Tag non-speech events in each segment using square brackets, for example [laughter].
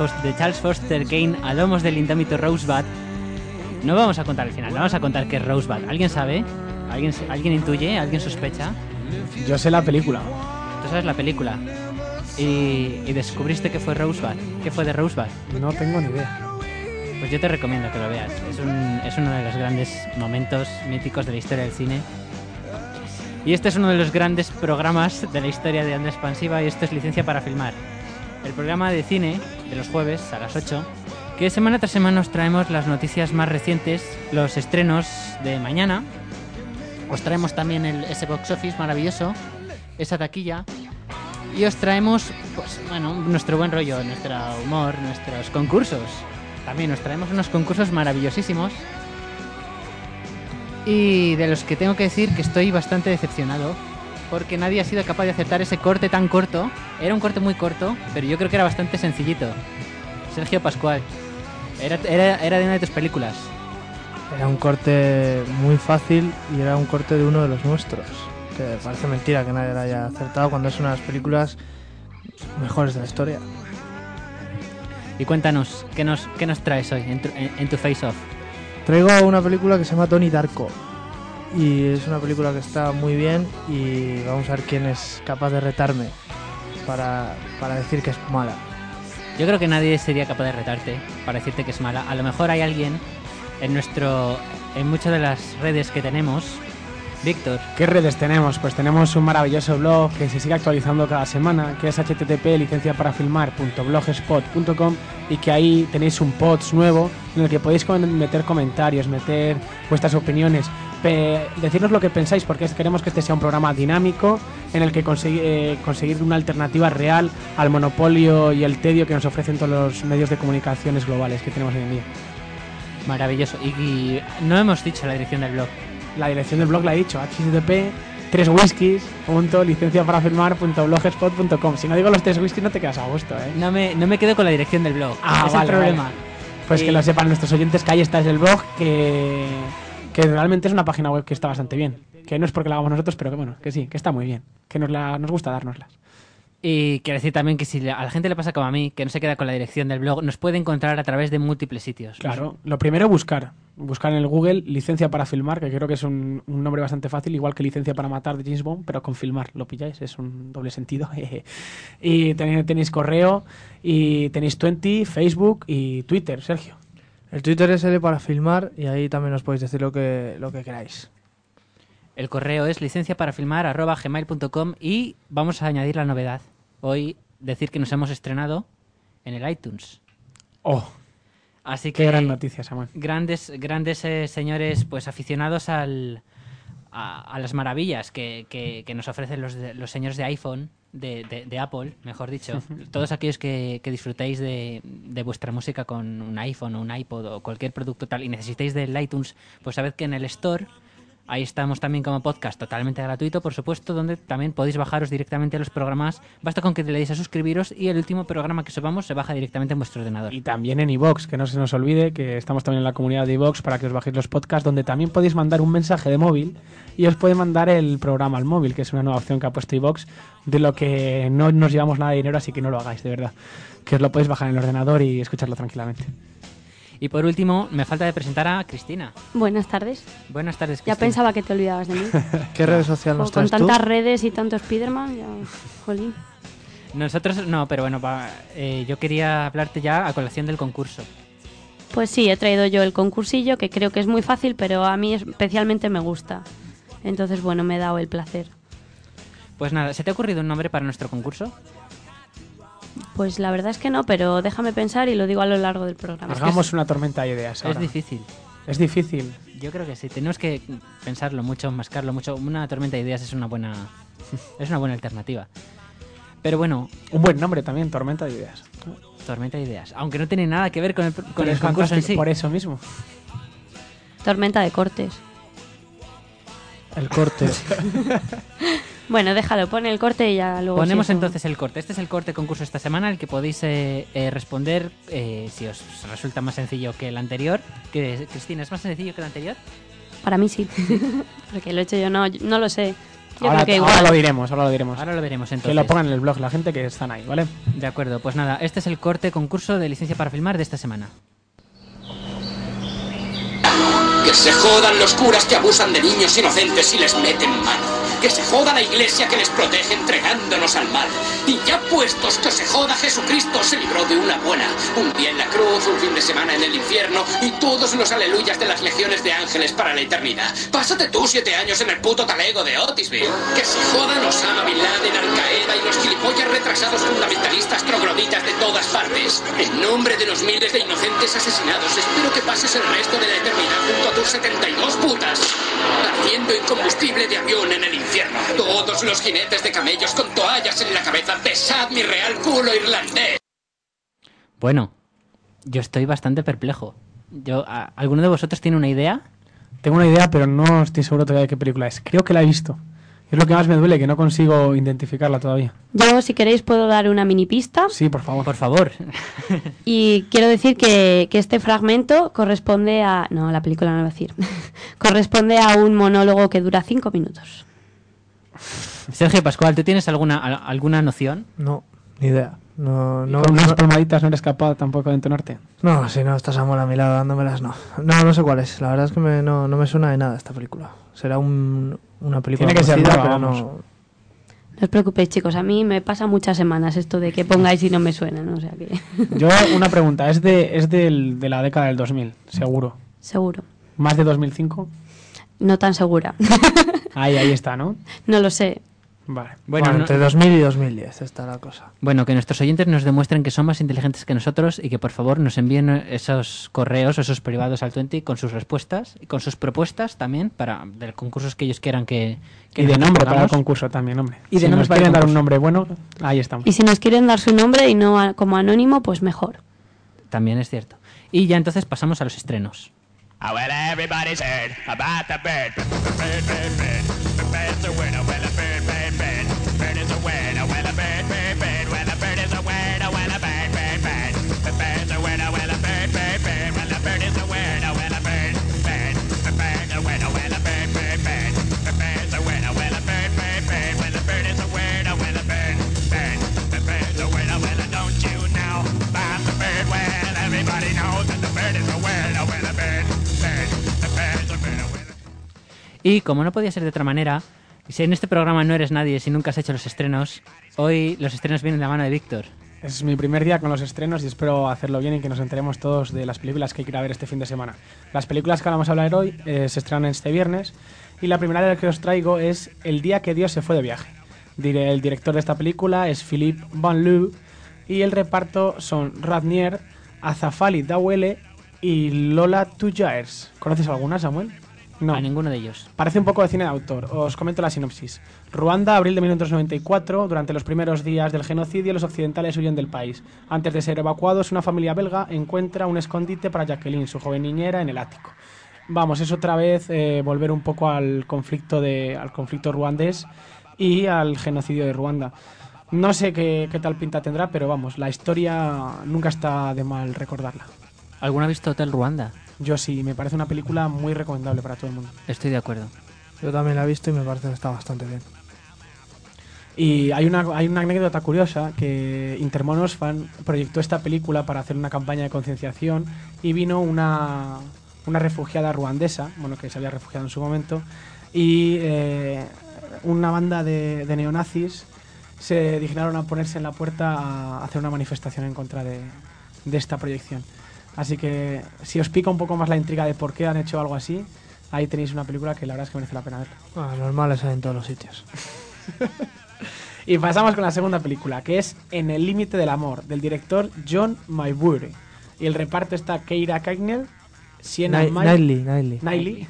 Foster, de Charles Foster Kane a lomos del indómito Rosebud, no vamos a contar el final, no vamos a contar qué es Rosebud. ¿Alguien sabe? ¿Alguien, ¿Alguien intuye? ¿Alguien sospecha? Yo sé la película. Tú sabes la película. Y, y descubriste que fue Rosebud. ¿Qué fue de Rosebud? No tengo ni idea. Pues yo te recomiendo que lo veas. Es, un- es uno de los grandes momentos míticos de la historia del cine. Y este es uno de los grandes programas de la historia de Onda Expansiva y esto es Licencia para Filmar. El programa de cine de los jueves a las 8, que semana tras semana os traemos las noticias más recientes, los estrenos de mañana. Os traemos también el, ese box office maravilloso, esa taquilla. Y os traemos, pues bueno, nuestro buen rollo, nuestro humor, nuestros concursos. También os traemos unos concursos maravillosísimos. Y de los que tengo que decir que estoy bastante decepcionado. Porque nadie ha sido capaz de acertar ese corte tan corto. Era un corte muy corto, pero yo creo que era bastante sencillito. Sergio Pascual. Era, era, era de una de tus películas. Era un corte muy fácil y era un corte de uno de los nuestros. Que parece mentira que nadie lo haya acertado cuando es una de las películas mejores de la historia. Y cuéntanos, ¿qué nos, qué nos traes hoy en tu, en- en tu Face Off? Traigo una película que se llama Tony Darko. Y es una película que está muy bien y vamos a ver quién es capaz de retarme para, para decir que es mala. Yo creo que nadie sería capaz de retarte para decirte que es mala. A lo mejor hay alguien en nuestro en muchas de las redes que tenemos. Víctor, ¿Qué redes tenemos? Pues tenemos un maravilloso blog que se sigue actualizando cada semana, que es http licenciaparafilmar.blogspot.com y que ahí tenéis un post nuevo en el que podéis meter comentarios, meter vuestras opiniones, decirnos lo que pensáis, porque queremos que este sea un programa dinámico en el que consegui- eh, conseguir una alternativa real al monopolio y el tedio que nos ofrecen todos los medios de comunicaciones globales que tenemos hoy en día. maravilloso. Y, y no hemos dicho la dirección del blog. La dirección del blog la he dicho, http tres whiskies.licenciaparafilmar.blogspot.com. Si no digo los tres whiskies no te quedas a gusto, ¿eh? No me, no me quedo con la dirección del blog. Ah, es vale, el problema. vale. Pues que lo sepan nuestros oyentes que ahí está es el blog, que, que realmente es una página web que está bastante bien. Que no es porque la hagamos nosotros, pero que bueno, que sí, que está muy bien. Que nos, la, nos gusta dárnoslas. Y quiero decir también que si a la gente le pasa como a mí, que no se queda con la dirección del blog, nos puede encontrar a través de múltiples sitios. Claro, lo primero buscar. Buscar en el Google licencia para filmar, que creo que es un, un nombre bastante fácil, igual que licencia para matar de James Bond, pero con filmar, ¿lo pilláis? Es un doble sentido. [laughs] y tenéis, tenéis correo, y tenéis 20, Facebook y Twitter, Sergio. El Twitter es L para filmar y ahí también os podéis decir lo que, lo que queráis. El correo es licenciaparafilmar.gmail.com y vamos a añadir la novedad. Hoy decir que nos hemos estrenado en el iTunes. Oh, Así que qué gran noticia, Samuel. grandes, grandes eh, señores, pues aficionados al, a, a las maravillas que, que- que nos ofrecen los, de- los señores de iPhone, de, de- de Apple, mejor dicho. [laughs] Todos aquellos que, que disfrutéis de, de vuestra música con un iPhone o un iPod o cualquier producto tal y necesitéis del iTunes, pues sabed que en el Store Ahí estamos también como podcast totalmente gratuito, por supuesto, donde también podéis bajaros directamente los programas. Basta con que le deis a suscribiros y el último programa que subamos se baja directamente en vuestro ordenador. Y también en iVox, que no se nos olvide que estamos también en la comunidad de iVox para que os bajéis los podcasts, donde también podéis mandar un mensaje de móvil y os puede mandar el programa al móvil, que es una nueva opción que ha puesto iVox, de lo que no nos llevamos nada de dinero, así que no lo hagáis, de verdad. Que os lo podéis bajar en el ordenador y escucharlo tranquilamente. Y por último, me falta de presentar a Cristina. Buenas tardes. Buenas tardes, Ya Cristina. pensaba que te olvidabas de mí. [laughs] ¿Qué red social Jo, nos con tú? tantas redes y tanto Spiderman, ya. Jolín. Nosotros no, pero bueno, va, eh, yo quería hablarte ya a colación del concurso. Pues sí, he traído yo el concursillo, que creo que es muy fácil, pero a mí especialmente me gusta. Entonces, bueno, me he dado el placer. Pues nada, ¿se te ha ocurrido un nombre para nuestro concurso? Pues la verdad es que no, pero déjame pensar y lo digo a lo largo del programa. Hagamos una tormenta de ideas. Es ahora. difícil. Es difícil. Yo creo que sí, tenemos que pensarlo mucho, mascarlo mucho. Una tormenta de ideas es una buena es una buena alternativa. Pero bueno, Un buen nombre también, tormenta de ideas. tormenta de ideas, aunque no tiene nada que ver con el, con Pero el es concurso en sí. Por eso mismo. Tormenta de cortes. El corte. [laughs] Bueno, déjalo, pone el corte y ya luego. Ponemos si entonces el corte. Este es el corte concurso esta semana, el que podéis eh, eh, responder eh, si os resulta más sencillo que el anterior. Que, Cristina, ¿es más sencillo que el anterior? Para mí sí. [laughs] Porque lo he hecho yo, no, no lo sé. Yo ahora, creo que ahora igual. lo diremos, ahora lo diremos. Ahora lo veremos que lo pongan en el blog la gente que están ahí, ¿vale? De acuerdo, pues nada, este es el corte concurso de licencia para filmar de esta semana. Que se jodan los curas que abusan de niños inocentes y les meten mano. Que se joda la iglesia que les protege entregándonos al mal. Y ya puestos, que se joda Jesucristo se libró de una buena. Un día en la cruz, un fin de semana en el infierno y todos los aleluyas de las legiones de ángeles para la eternidad. Pásate tú siete años en el puto talego de Otisville. Que se jodan Osama Bin Laden, Al Qaeda y los gilipollas retrasados fundamentalistas trogloditas de todas partes. En nombre de los miles de inocentes asesinados, espero que pases el resto de la eternidad junto tus 72 putas. Ardiendo en combustible de avión en el infierno. Todos los jinetes de camellos con toallas en la cabeza. Besad mi real culo irlandés. Bueno, yo estoy bastante perplejo. Yo, ¿a- ¿Alguno de vosotros tiene una idea? Tengo una idea, pero no estoy seguro todavía de qué película es. Creo que la he visto. Es lo que más me duele, que no consigo identificarla todavía. Yo, si queréis, puedo dar una mini pista. Sí, por favor. Por favor. [laughs] Y quiero decir que, que este fragmento corresponde a. No, la película no lo voy a decir. [laughs] corresponde a un monólogo que dura cinco minutos. Sergio Pascual, ¿tú tienes alguna, a- alguna noción? No, ni idea. No, Y no, con unas no, palmaditas no eres capaz tampoco de entonarte. no, si no estás amor a mi lado dándomelas, no. No, no sé cuál es. La verdad es que me- no, no me suena de nada esta película. Será un, una película Tiene que ser nueva, pero vamos. no... No os preocupéis, chicos. A mí me pasa muchas semanas esto de que pongáis y no me suena, ¿no? O sea que. [laughs] Yo, una pregunta. Es de, es del- de la década del 2000, seguro. Seguro. ¿Más de 2005? No tan segura. [laughs] Ahí, ahí está, ¿no? no lo sé. Vale. Bueno, Bueno, no- entre 2000 y 2010 está la cosa. Bueno, que nuestros oyentes nos demuestren que son más inteligentes que nosotros y que por favor nos envíen esos correos o esos privados al 20 con sus respuestas y con sus propuestas también para de concursos que ellos quieran que, que Y de nombre para el concurso también, hombre. Y de si nombre nos quieren dar un nombre bueno, ahí estamos. Y si nos quieren dar su nombre y no a- como anónimo, pues mejor. También es cierto. Y ya entonces pasamos a los estrenos. Y como no podía ser de otra manera, si en este programa no eres nadie, si nunca has hecho los estrenos, hoy los estrenos vienen de la mano de Víctor. Es mi primer día con los estrenos y espero hacerlo bien y que nos enteremos todos de las películas que hay a ver este fin de semana. Las películas que vamos a hablar hoy eh, se estrenan este viernes y la primera de las que os traigo es El día que Dios se fue de viaje. El director de esta película es Philippe Van Loo y el reparto son Radnier, Azafali Dawele y Lola Tujaers. ¿Conoces alguna, Samuel? No. A ninguno de ellos. Parece un poco de cine de autor. Os comento la sinopsis. Ruanda, abril de 1994. Durante los primeros días del genocidio, los occidentales huyen del país. Antes de ser evacuados, una familia belga encuentra un escondite para Jacqueline, su joven niñera, en el ático. vamos, es otra vez eh, volver un poco al conflicto de, al conflicto ruandés y al genocidio de Ruanda. No sé qué, qué tal pinta tendrá, pero vamos, la historia nunca está de mal recordarla. ¿Alguno ha visto Hotel Ruanda? Yo sí, me parece una película muy recomendable para todo el mundo. Estoy de acuerdo. Yo también la he visto y me parece que está bastante bien. Y hay una, hay una anécdota curiosa que Intermonos Fan proyectó esta película para hacer una campaña de concienciación y vino una, una refugiada ruandesa, bueno, que se había refugiado en su momento, y eh, una banda de, de neonazis se dignaron a ponerse en la puerta a hacer una manifestación en contra de, de esta proyección. Así que si os pica un poco más la intriga de por qué han hecho algo así, ahí tenéis una película que la verdad es que merece la pena ver. Ah, normales hay en todos los sitios. [laughs] Y pasamos con la segunda película, que es En el límite del amor, del director John Maybury. Y el reparto está Keira Cagnell, Sienna. Knightley,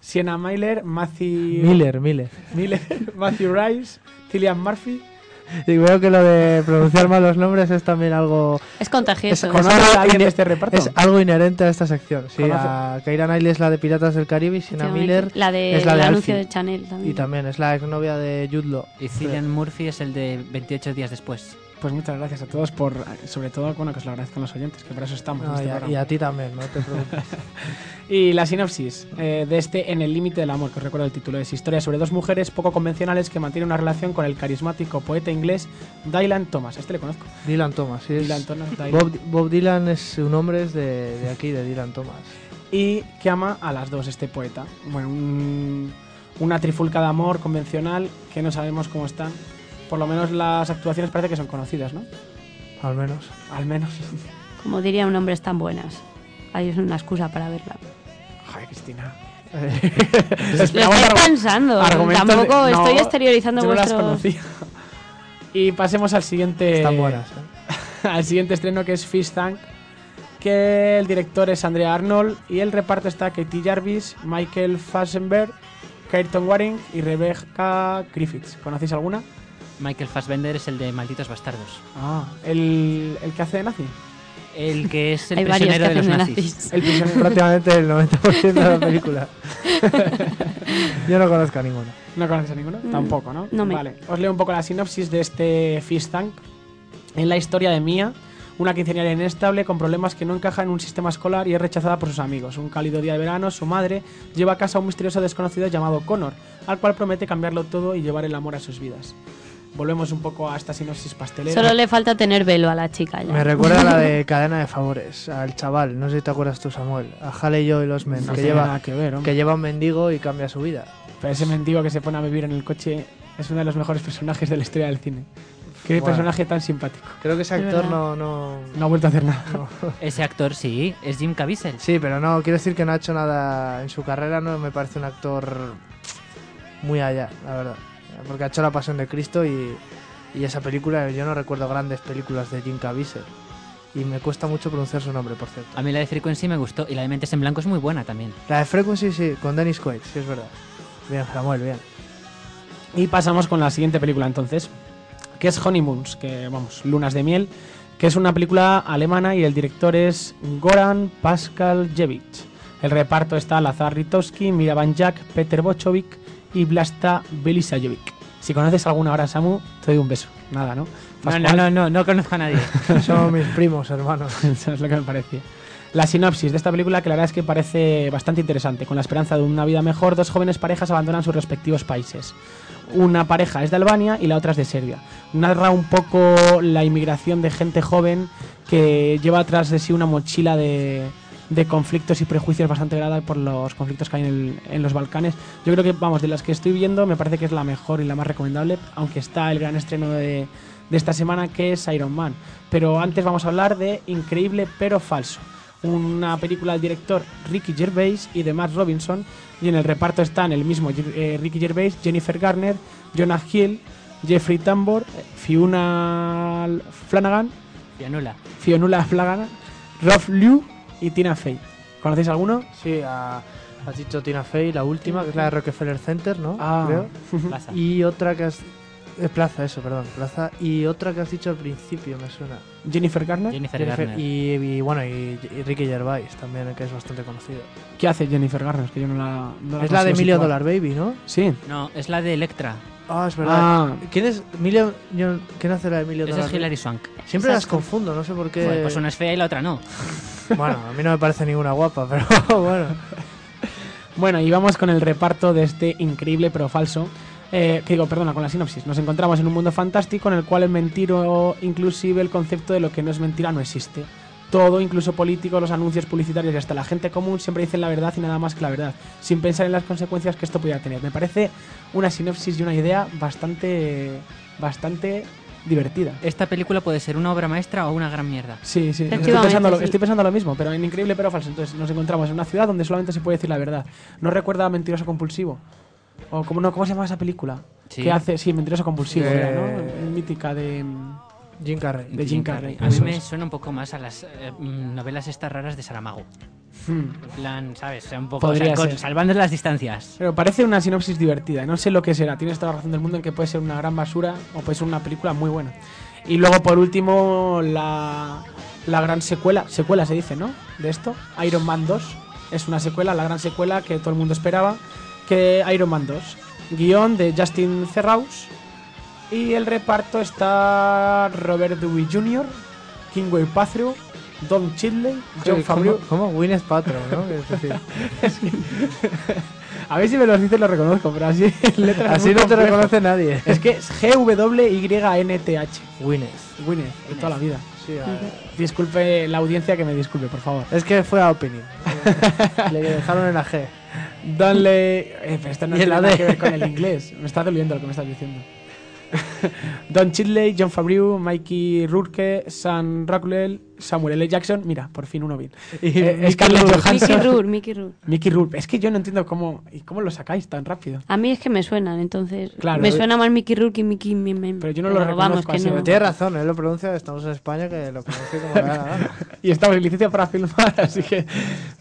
Sienna Miller, [laughs] Matthew Miller, Miller. Miller, [laughs] Matthew Rice, Cillian Murphy. [laughs] Y veo que lo de pronunciar mal los nombres es también algo... Es contagioso. Es- ¿Conoces algo a [laughs] alguien de este reparto? Es algo inherente a esta sección. Sí, ¿Conoce- a Keira Knightley es la de Piratas del Caribe y Sienna Miller la de, es la el de anuncio Alfie. de Chanel también. Y también es la exnovia de Jude Law. Y Cillian Murphy es el de 28 días después. Pues muchas gracias a todos por, sobre todo, bueno, que os lo agradezcan los oyentes, que para eso estamos. en No, este y, a, y a ti también, no te preocupes. [laughs] Y la sinopsis eh, de este En el límite del amor, que os recuerdo el título, es historia sobre dos mujeres poco convencionales que mantienen una relación con el carismático poeta inglés Dylan Thomas. Este le conozco. Dylan Thomas, sí. es- Dylan Thomas. Dylan. Bob, Bob Dylan es su nombre es de, de aquí, de Dylan Thomas. Y que ama a las dos, este poeta. Bueno, un- una trifulca de amor convencional que no sabemos cómo están. Por lo menos las actuaciones parece que son conocidas, ¿no? Al menos. Al menos. Como diría un hombre, están buenas. Ahí es una excusa para verla. Joder, Cristina. [laughs] Lo estoy pensando. argumentos de- Tampoco no, estoy exteriorizando yo no las vuestros... conocía. Y pasemos al siguiente. Están buenas, ¿eh? [laughs] al siguiente estreno que es Fish Tank, que el director es Andrea Arnold y el reparto está Katie Jarvis, Michael Fassbender, Kyrton Waring y Rebecca Griffiths. ¿Conocéis alguna? Michael Fassbender es el de Malditos Bastardos. Ah, el, el que hace de nazi. El que es el [laughs] Hay prisionero de los nazis. nazis. El prisionero. Prácticamente el 90% de la película. [laughs] Yo no conozco a ninguno. ¿No conoces a ninguno? Mm, Tampoco, ¿no? no me- Vale, os leo un poco la sinopsis de este Fish Tank. En la historia de Mia, una quinceañera inestable con problemas que no encaja en un sistema escolar y es rechazada por sus amigos. Un cálido día de verano, su madre lleva a casa a un misterioso desconocido llamado Connor, al cual promete cambiarlo todo y llevar el amor a sus vidas. Volvemos un poco a esta sinopsis pastelera. Solo le falta tener velo a la chica ya. Me recuerda a la de [laughs] Cadena de Favores, al chaval, no sé si te acuerdas tú, Samuel, a Hale Joe y los Men, No que, lleva, que ver, que lleva un mendigo y cambia su vida. Pero ese mendigo que se pone a vivir en el coche es uno de los mejores personajes de la historia del cine. Qué Bueno. personaje tan simpático. Creo que ese Es actor no, no, No ha vuelto a hacer nada. [laughs] Ese actor sí, es Jim Caviezel. Sí, pero no, quiero decir que no ha hecho nada en su carrera, no me parece un actor muy allá, la verdad. Porque ha hecho La Pasión de Cristo y, y esa película, yo no recuerdo grandes películas de Jim Caviezel. Y me cuesta mucho pronunciar su nombre, por cierto. A mí la de Frequency me gustó y la de Mentes en Blanco es muy buena también. La de Frequency, sí, con Dennis Quaid, sí, es verdad. Bien, Samuel, bien. Y pasamos con la siguiente película entonces, que es Honeymoons, que vamos, Lunas de Miel, que es una película alemana y el director es Goran Paskaljevic. El reparto está Lazar Ritowski, Miravan Jack, Peter Bochovic y Vlasta Belisajevic. Si conoces alguna ahora, Samu, te doy un beso. Nada, ¿no? No, no, no, no, no conozco a nadie. [laughs] Somos mis primos, hermanos. [laughs] Eso es lo que me parecía. La sinopsis de esta película, que la verdad es que parece bastante interesante. Con la esperanza de una vida mejor, dos jóvenes parejas abandonan sus respectivos países. Una pareja es de Albania y la otra es de Serbia. Narra un poco la inmigración de gente joven que lleva atrás de sí una mochila de, de conflictos y prejuicios bastante grande por los conflictos que hay en, el- en los Balcanes. Yo creo que, vamos, de las que estoy viendo, me parece que es la mejor y la más recomendable, aunque está el gran estreno de, de esta semana que es Iron Man. Pero antes vamos a hablar de Increíble pero falso, una película del director Ricky Gervais y de Matt Robinson, y en el reparto están el mismo eh, Ricky Gervais, Jennifer Garner, Jonah Hill, Jeffrey Tambor, Fiona Flanagan, Pianula. Fionula Flanagan, Rob Liu y Tina Fey. ¿Conocéis alguno? Sí, a, has dicho Tina Fey, la última, que es la de Rockefeller Center, ¿no? Ah. Creo. Pasa. Y otra que has... Eh, Plaza, eso, perdón. Plaza. Y otra que has dicho al principio, me suena. Jennifer Garner. Jennifer, Jennifer- Garner. y, y bueno, y, y Ricky Gervais también, que es bastante conocido. ¿Qué hace Jennifer Garner? Es que yo no la. no es la de situar. Dollar Baby, ¿no? Sí. No, es la de Electra. Ah, es verdad. Ah, ¿Quién es Million, yo- ¿Quién hace la de Million Esa es Hilary? Swank. Siempre las confundo, no sé por qué. Joder, pues una es fea y la otra no. [laughs] Bueno, a mí no me parece ninguna guapa, [laughs] pero bueno. Bueno, y vamos con el reparto de este increíble pero falso. Eh, que digo, perdona, con la sinopsis. Nos encontramos en un mundo fantástico en el cual el mentir o inclusive el concepto de lo que no es mentira no existe. Todo, incluso políticos, los anuncios publicitarios y hasta la gente común siempre dicen la verdad y nada más que la verdad, sin pensar en las consecuencias que esto pudiera tener. Me parece una sinopsis y una idea bastante, bastante divertida. Esta película puede ser una obra maestra o una gran mierda. Sí, sí. Estoy pensando, lo, sí. estoy pensando lo mismo, pero en increíble pero falso. Entonces nos encontramos en una ciudad donde solamente se puede decir la verdad. ¿No recuerda a Mentiroso Compulsivo? ¿O cómo, no, cómo se llama esa película? Sí. Que hace, sí, Mentiroso Compulsivo, Eh, era, ¿no? Mítica de... Jim Carrey. De Jim Carrey. A mí me suena un poco más a las eh, novelas estas raras de Saramago. Hmm. En plan, ¿sabes? O sea, un poco o sea, con- salvando las distancias. Pero parece una sinopsis divertida. No sé lo que será. Tienes toda la razón del mundo en que puede ser una gran basura o puede ser una película muy buena. Y luego, por último, la, la gran secuela. Secuela se dice, ¿no? De esto. Iron Man 2. Es una secuela, la gran secuela que todo el mundo esperaba. Que Iron Man 2. Guión de Justin Cerraus. Y el reparto está Robert Downey Jr., Kingway Paltrow, Don Chidley, John Favreau. ¿Cómo? ¿Cómo? Gwyneth Paltrow, ¿no? Es decir, [laughs] A ver si me los dice y los reconozco, pero así [laughs] letras así no te complejas. reconoce nadie. Es que es G-W-Y-N-T-H. Gwyneth. Gwyneth, de toda la vida. Sí, Disculpe la audiencia que me disculpe, por favor. Es que fue a opening. [laughs] Le dejaron en la G. Donle. Eh, pero esto no tiene nada que ver con el inglés. Me está doliendo lo que me estás diciendo. [laughs] Don Chidley, John Favreau, Mikey Rourke, Sam Rockwell, Samuel L. Jackson. Mira, por fin uno bien. Y Eh, Mickey Scarlett Rourke. Johansson. Mickey Rourke, Mickey Rourke. Mickey Rourke. Es que yo no entiendo cómo. ¿Y cómo lo sacáis tan rápido? A mí es que me suenan, entonces. Claro, me eh. suena más Mickey Rourke y Mickey Meme. Pero yo no lo vamos, reconozco que así, no. ¿eh? Pero tiene razón, él lo pronuncia, estamos en España, que lo pronuncia como la gana. [laughs] Y estamos en licencia para filmar, así que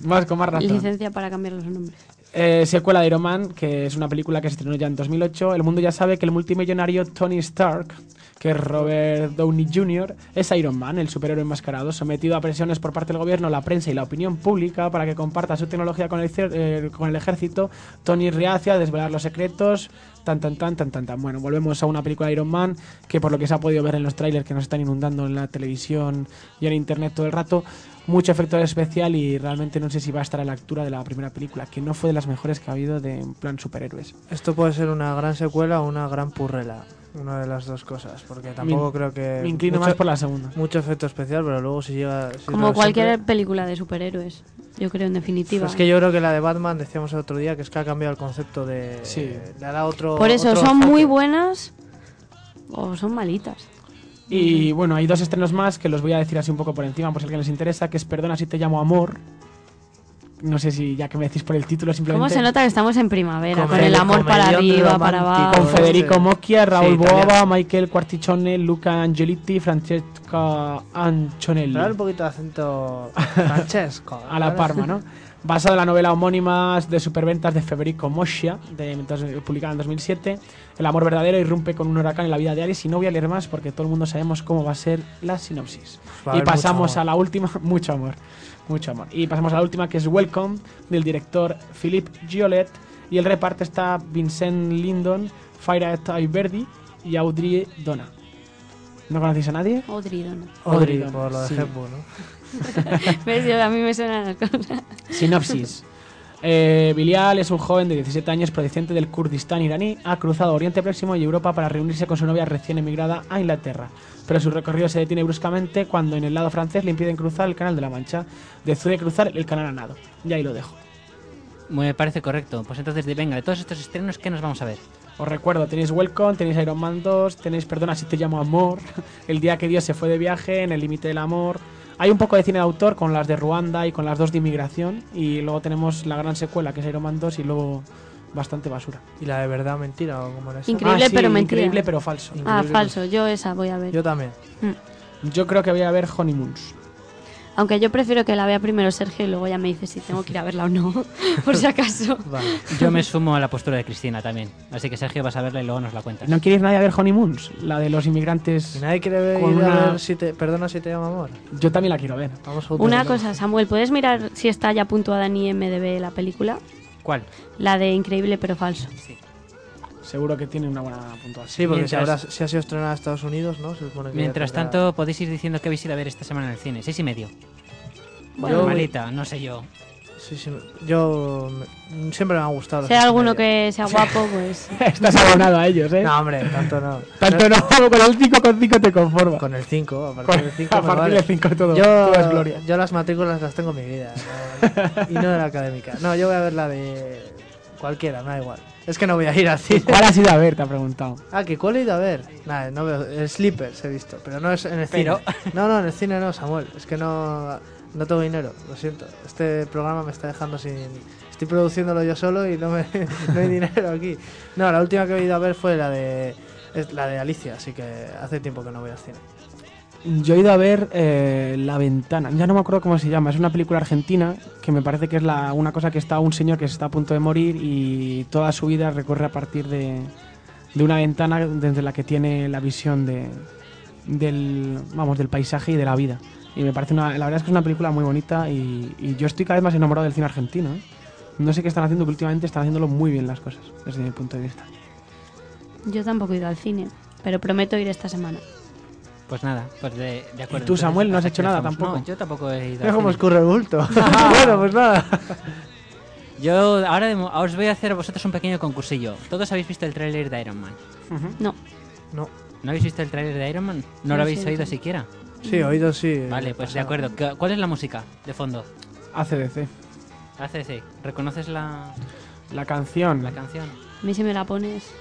más con más razón. Licencia para cambiar los nombres. Eh, secuela de Iron Man, que es una película que se estrenó ya en 2008. El mundo ya sabe que el multimillonario Tony Stark, que es Robert Downey Jr., es Iron Man, el superhéroe enmascarado, sometido a presiones por parte del gobierno, la prensa y la opinión pública para que comparta su tecnología con el, eh, ejército. Tony reacia a desvelar los secretos. Tan, tan, tan, tan, tan, tan. Bueno, volvemos a una película de Iron Man que, por lo que se ha podido ver en los trailers que nos están inundando en la televisión y en internet todo el rato, mucho efecto especial y realmente no sé si va a estar a la altura de la primera película, que no fue de las mejores que ha habido de en plan superhéroes. Esto puede ser una gran secuela o una gran purrela. Una de las dos cosas, porque tampoco creo que. Me inclino mucho, más por la segunda. mucho efecto especial, pero luego si llega. si Como cualquier siempre- película de superhéroes. Yo creo, en definitiva. Es que yo creo que la de Batman, decíamos el otro día, que es que ha cambiado el concepto de. Sí. Le ha dado otro. Por eso, otro son enfoque. muy buenas o son malitas. Y bueno, hay dos estrenos más que los voy a decir así un poco por encima, por si alguien les interesa, que es Perdona si te llamo amor. No sé si ya que me decís por el título simplemente... ¿Cómo se nota que estamos en primavera? Con el amor para arriba, para abajo. Con Federico. Mocchia, Raúl Sí, Boava, italiano. Michael Quarticcione, Luca Angeliti, Francesca Ancionelli. Trae un poquito de acento [laughs] Francesco. a la Parma, ¿no? [laughs] Basado en la novela homónima de superventas de Federico Moscia, de, entonces, publicada en 2007. El amor verdadero irrumpe con un huracán en la vida de Aries y no voy a leer más porque todo el mundo sabemos cómo va a ser la sinopsis. y pasamos a la última, [laughs] mucho amor, mucho amor. Y pasamos a la última que es Welcome, del director Philippe Giolet. Y el reparto está Vincent Lindon, Fayette Iverdi y Audrey Donna. ¿No conocéis a nadie? Audrey Donna. Audrey, Audrey, por lo de sí. Hepburn, ¿no? [laughs] ¿Ves? Yo- a mí me suenan las cosas. Sinopsis. Eh, Bilial es un joven de 17 años procedente del Kurdistán iraní. Ha cruzado Oriente Próximo y Europa para reunirse con su novia recién emigrada a Inglaterra. Pero su recorrido se detiene bruscamente cuando en el lado francés le impiden cruzar el Canal de la Mancha. Decide cruzar el canal a nado. Y ahí lo dejo. Me parece correcto. Pues entonces, de- venga, de todos estos estrenos, ¿qué nos vamos a ver? Os recuerdo, tenéis Welcome, tenéis Iron Man 2, tenéis Perdona si te llamo amor, [laughs] El día que Dios se fue de viaje, En el límite del amor. Hay un poco de cine de autor con las de Ruanda y con las dos de inmigración. Y luego tenemos la gran secuela que es Iron Man 2 y luego bastante basura. Y la de verdad mentira, o como era eso. Increíble, Ah, sí, pero mentira. Increíble pero falso. Ah, Increíble. falso. Yo esa voy a ver. Yo también. Yo creo que voy a ver Honeymoons. Aunque yo prefiero que la vea primero Sergio y luego ya me dice si tengo que ir a verla o no, [laughs] por si acaso. [laughs] Vale. Yo me sumo a la postura de Cristina también. Así que Sergio vas a verla y luego nos la cuentas. ¿No quiere ir nadie a ver Honeymoons? La de los inmigrantes. Nadie quiere ir Con a una- ver si te... Perdona si te llamo amor. Yo también la quiero ver. Vamos a Una cosa, Samuel, ¿puedes mirar si está ya puntuada en IMDB la película? ¿Cuál? La de Increíble pero falso. Seguro que tiene una buena puntuación. Sí, porque si, habrá- si ha sido estrenada en Estados Unidos, ¿no? Se supone que Mientras tendrá- tanto, podéis ir diciendo que habéis ido a ver esta semana en el cine. Seis y medio. Bueno, Yo- Normalita, no sé yo. Sí, sí, yo... Siempre me han gustado. Si hay alguno que sea guapo, pues... [laughs] Estás abonado a ellos, ¿eh? No, hombre, tanto no. [laughs] Tanto no, con el 5,5 te conformas. Con el 5, a Con- partir del 5 a partir del 5 todo, yo, todo es gloria. yo las matrículas las tengo en mi vida. ¿no? y no de la académica. No, yo voy a ver la de cualquiera, me da igual. Es que no voy a ir al cine. ¿Cuál has ido a ver? Te ha preguntado. Ah, ¿que cuál he ido a ver? Nada, no veo. El Sleepers he visto, pero no es en el Pero- cine. No, no, en el cine no, Samuel. Es que no, no tengo dinero, lo siento. Este programa me está dejando sin... Estoy produciéndolo yo solo y no, me, [laughs] no hay dinero aquí. No, la última que he ido a ver fue la de... Es la de Alicia, así que hace tiempo que no voy al cine. Yo he ido a ver eh, La Ventana. Ya no me acuerdo cómo se llama. Es una película argentina que me parece que es la, una cosa que está un señor que está a punto de morir y toda su vida recorre a partir de, de una ventana desde la que tiene la visión de, del, vamos, del paisaje y de la vida. Y me parece una, la verdad es que es una película muy bonita y, y yo estoy cada vez más enamorado del cine argentino. ¿eh? No sé qué están haciendo, que últimamente están haciéndolo muy bien las cosas, desde mi punto de vista. Yo tampoco he ido al cine, pero prometo ir esta semana. Pues nada, pues de, de acuerdo. ¿Y tú, Samuel, no has hecho nada tampoco? No, yo tampoco he ido. Mira cómo escurre el bulto. [laughs] bueno, pues nada. Yo ahora de mo- os voy a hacer a vosotros un pequeño concursillo. ¿Todos habéis visto el tráiler de Iron Man? No, No. ¿No habéis visto el tráiler de Iron Man? ¿No No lo habéis oído siquiera? Sí, oído sí. Vale, pues de acuerdo. ¿Cu- ¿Cuál es la música de fondo? ACDC. ACC. ¿Reconoces la, La canción. la canción? a mí si me la pones...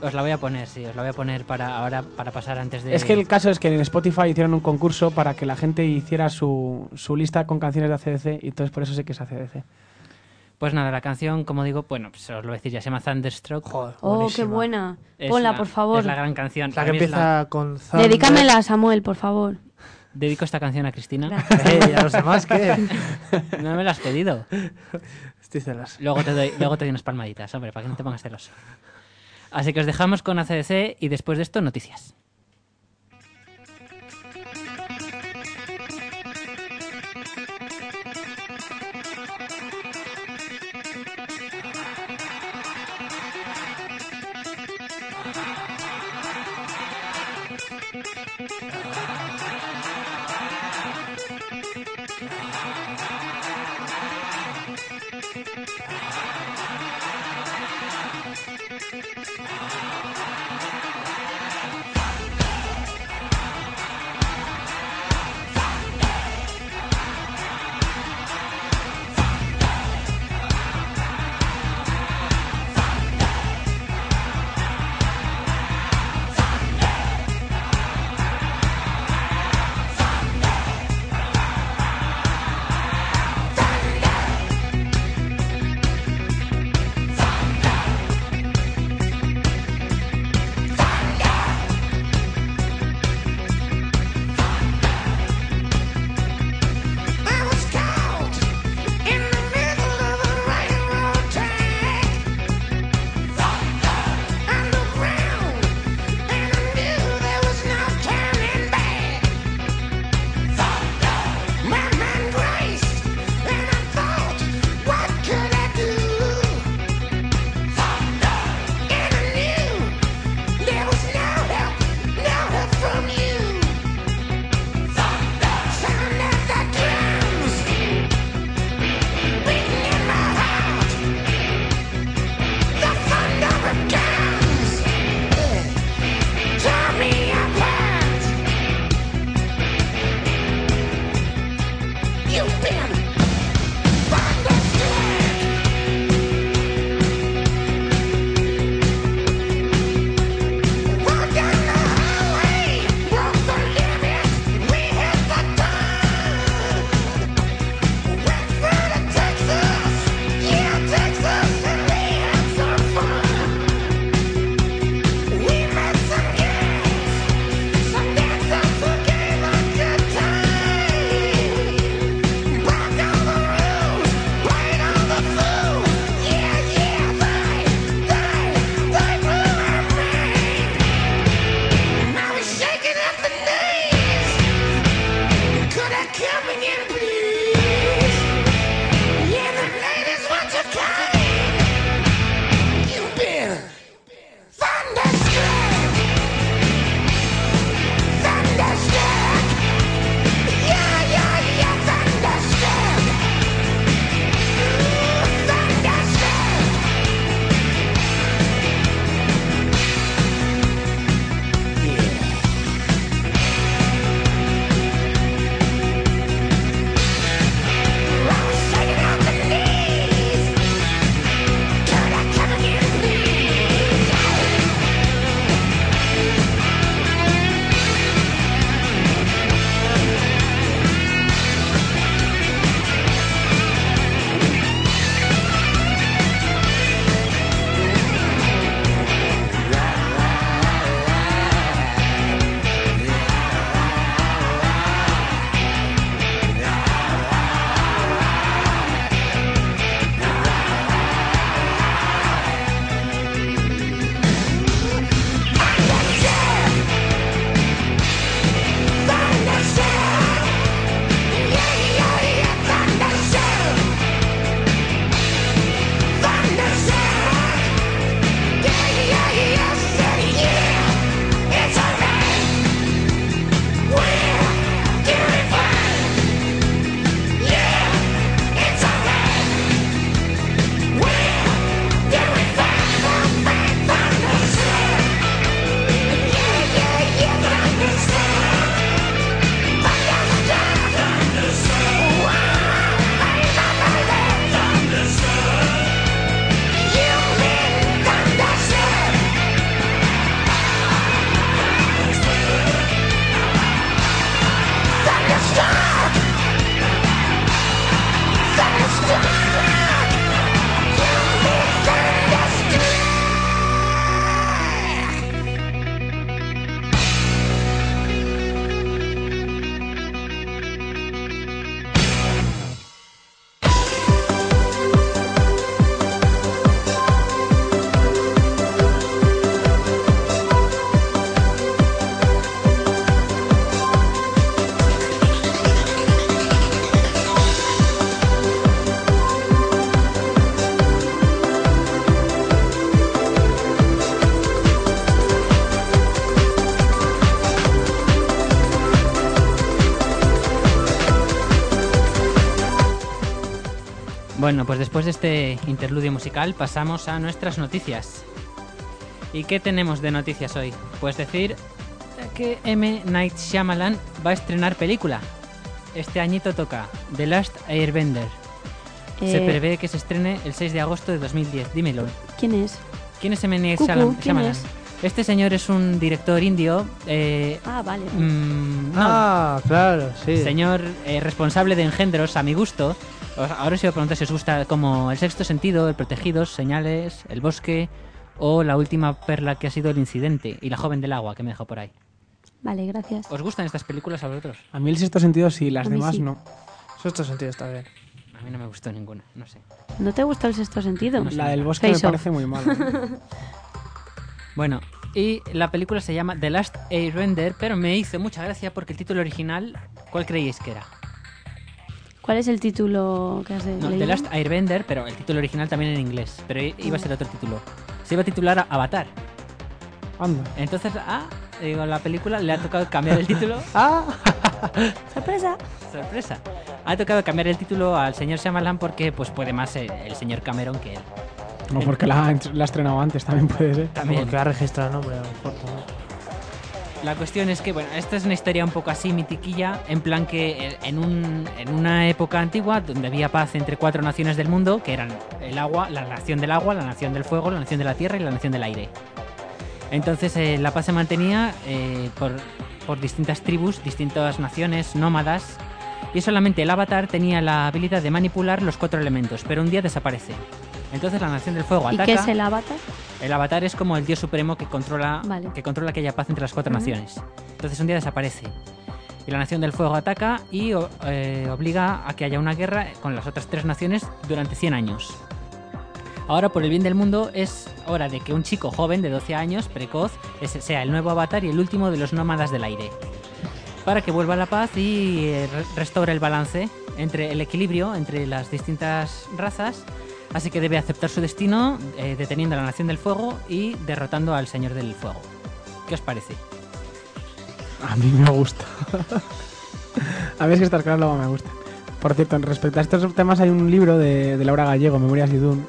Os la voy a poner, sí, os la voy a poner para ahora para pasar antes de. Es que el caso es que en Spotify hicieron un concurso para que la gente hiciera su, su lista con canciones de ACDC y entonces por eso sé que es ACDC. Pues nada, la canción, como digo, bueno, pues os lo voy a decir, ya se llama Thunderstruck. Joder, Oh, qué buena. Es Ponla, la- por favor. Es la gran canción. La que empieza con Thunder. Dedícamela, Samuel, por favor. Dedico esta canción a Cristina. Gracias. [laughs] Eh, ¿Y a los demás qué? [laughs] No me la has pedido. Estoy celoso. Luego te doy, luego te doy unas palmaditas, hombre, para que no te pongas celoso. Así que os dejamos con ACDC y después de esto, noticias. Bueno, pues después de este interludio musical pasamos a nuestras noticias. ¿Y qué tenemos de noticias hoy? Pues decir que M. Night Shyamalan va a estrenar película. Este añito toca The Last Airbender. Se Eh, prevé que se estrene el 6 de agosto de 2010. Dímelo. ¿Quién es? ¿Quién es M. Night Shyamalan? ¿quién Shyamalan? es? Este señor es un director indio. eh, Ah, vale. mm, no, Ah, claro, sí. Señor eh, responsable de engendros, a mi gusto. Os- Ahora os iba a preguntar si os gusta como El Sexto Sentido, El Protegidos, Señales, El Bosque o la última perla que ha sido El Incidente y La Joven del Agua que me dejó por ahí. Vale, gracias. ¿Os gustan estas películas a vosotros? A mí el sexto sentido sí, las demás sí. no. Sexto sentido está bien. A mí no me gustó ninguna, no sé. ¿No te gusta el sexto sentido? No sé. La del bosque me Face off. parece muy mala. [laughs] Bueno, y la película se llama The Last Airbender, pero me hizo mucha gracia porque el título original, ¿cuál creíais que era? ¿Cuál es el título que has No, leído? The Last Airbender, pero el título original también en inglés, pero iba a ser otro título. Se iba a titular Avatar. Anda. Entonces, ah, digo, la película le ha tocado cambiar el título. [laughs] Ah, [laughs] ¡Sorpresa! Sorpresa. Ha tocado cambiar el título al señor Shyamalan porque pues puede más el, el señor Cameron que él. No, porque la, la ha estrenado antes, también puede ser. También. porque ha registrado mejor. también. La cuestión es que, bueno, esta es una historia un poco así mitiquilla, en plan que eh, en, un- en una época antigua donde había paz entre cuatro naciones del mundo, que eran el agua, la nación del agua, la nación del fuego, la nación de la tierra y la nación del aire. Entonces eh, la paz se mantenía eh, por, por distintas tribus, distintas naciones, nómadas, y solamente el avatar tenía la habilidad de manipular los cuatro elementos, pero un día desaparece. Entonces la nación del fuego ¿Y ataca. qué es el avatar? El avatar es como el dios supremo que controla, Vale. que controla que haya paz entre las cuatro naciones. Entonces un día desaparece. Y la nación del fuego ataca y eh, obliga a que haya una guerra con las otras tres naciones durante 100 años. Ahora, por el bien del mundo, es hora de que un chico joven de 12 años, precoz, sea el nuevo avatar y el último de los nómadas del aire. Para que vuelva la paz y eh, re- restaure el balance entre el equilibrio entre las distintas razas. Así que debe aceptar su destino, eh, deteniendo a la Nación del Fuego y derrotando al Señor del Fuego. ¿Qué os parece? A mí me gusta. [laughs] a ver si estas cosas luego me gustan. Por cierto, respecto a estos temas hay un libro de, de Laura Gallego, Memorias de Dune,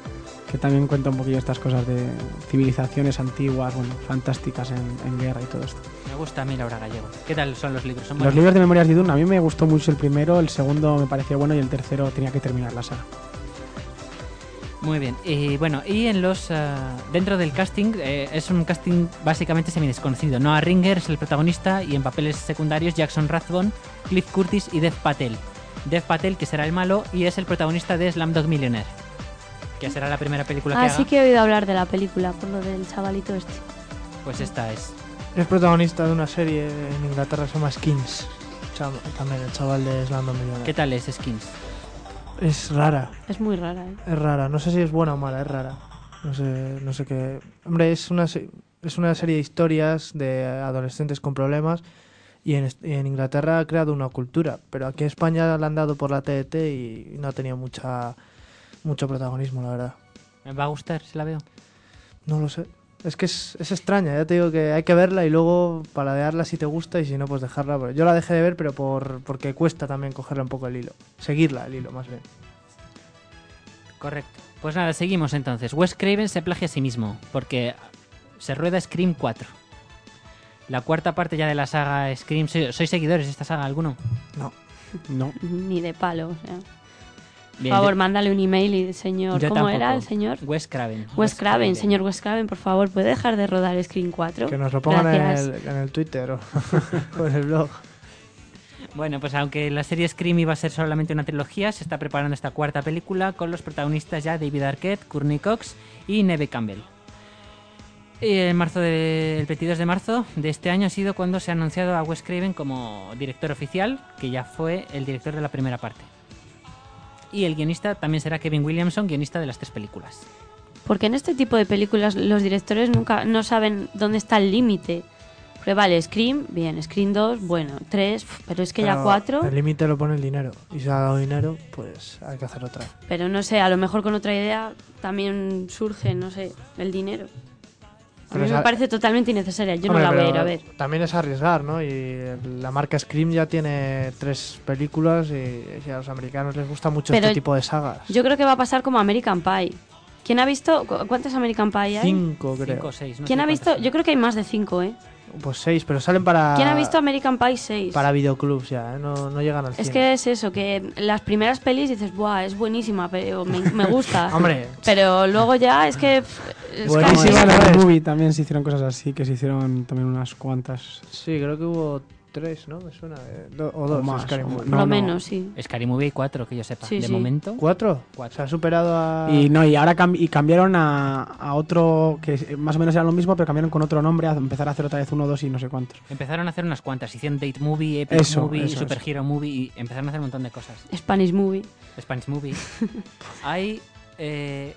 que también cuenta un poquillo estas cosas de civilizaciones antiguas, bueno, fantásticas en, en guerra y todo esto. Me gusta a mí Laura Gallego. ¿Qué tal son los libros? ¿Son Los libros de Memorias de Dune, a mí me gustó mucho el primero, el segundo me pareció bueno y el tercero tenía que terminar la saga. Muy bien. Y bueno, y en los ah, dentro del casting eh, es un casting básicamente semi desconocido. Noah Ringer es el protagonista y en papeles secundarios Jackson Rathbone, Cliff Curtis y Dev Patel. Dev Patel que será el malo y es el protagonista de Slamdog Millionaire, que será la primera película que Ah, haga. sí que he oído hablar de la película, por lo del chavalito este. Pues esta es. Es protagonista de una serie en Inglaterra que se llama Skins. También el chaval de Slando Millionaire. ¿Qué tal es Skins? Es rara, Es muy rara, ¿eh? es rara. No sé si es buena o mala, es rara. No sé, no sé qué. Hombre, es una, se- es una serie de historias de adolescentes con problemas y en, est- y en Inglaterra ha creado una cultura, pero aquí en España la han dado por la TET y no ha tenido mucha, mucho protagonismo, la verdad. ¿Me va a gustar si la veo? No lo sé. Es que es, es extraña, ya te digo que hay que verla y luego paladearla si te gusta y si no, pues dejarla. Pero Yo la dejé de ver, pero por porque cuesta también cogerle un poco el hilo. Seguirla, el hilo, más bien. Correcto. Pues nada, seguimos entonces. Wes Craven se plagia a sí mismo, porque se rueda Scream 4. La cuarta parte ya de la saga Scream. ¿Sois sois seguidores de esta saga alguno? No. No. Ni de palo, o sea. Por Bien, favor, mándale un email y señor, yo ¿cómo era tampoco. el señor? Wes Craven. Wes Craven, señor Wes Craven, por favor, ¿puede dejar de rodar Screen 4? Que nos lo pongan en el, en el Twitter o, [laughs] o en el blog. Bueno, pues aunque la serie Scream iba a ser solamente una trilogía, se está preparando esta cuarta película con los protagonistas ya David Arquette, Courtney Cox y Neve Campbell. Y en marzo de- el 22 de marzo de este año ha sido cuando se ha anunciado a Wes Craven como director oficial, que ya fue el director de la primera parte. Y el guionista también será Kevin Williamson, guionista de las tres películas. Porque en este tipo de películas los directores nunca no saben dónde está el límite. Porque vale, Scream, bien, Scream 2, bueno, 3, pero es que ya Pero 4, El límite lo pone el dinero. Y si ha dado dinero, pues hay que hacer otra. pero no sé, a lo mejor con otra idea también surge, no sé, el dinero. A mí me parece totalmente innecesaria. Yo Hombre, no la voy a ir pero a ver. También es arriesgar, ¿no? Y la marca Scream ya tiene tres películas y, y a los americanos les gusta mucho Pero este tipo de sagas. Yo creo que va a pasar como American Pie. ¿Quién ha visto? cu- ¿Cuántas American Pie hay? Cinco, creo. Cinco o seis. no ¿Quién ha visto? Yo creo que hay más de cinco, ¿eh? Pues seis, pero salen para. ¿Quién ha visto American Pie 6? Para videoclubs ya, ¿eh? No, no llegan al Es cine. que es eso, que las primeras pelis dices, ¡buah, es buenísima, pero me, me gusta! [laughs] Hombre. Pero luego ya es que... es Buenísima, el movie también se hicieron cosas así, que se hicieron también unas cuantas. Sí, creo que hubo tres, ¿no? Me suena. eh, do- o dos, más, Scary Movie. No, lo no. menos, sí. Scary Movie hay cuatro, que yo sepa. Sí, de sí. momento. ¿Cuatro? Cuatro. Se ha superado a. Y no, y ahora cam- y cambiaron a, a otro que más o menos era lo mismo, pero cambiaron con otro nombre, a empezar a hacer otra vez uno, dos y no sé cuántos. Empezaron a hacer unas cuantas. Hicieron Date Movie, Epic Eso, Movie, eso, Super eso. Hero Movie y empezaron a hacer un montón de cosas. Spanish Movie. Spanish Movie. [laughs] hay. eh,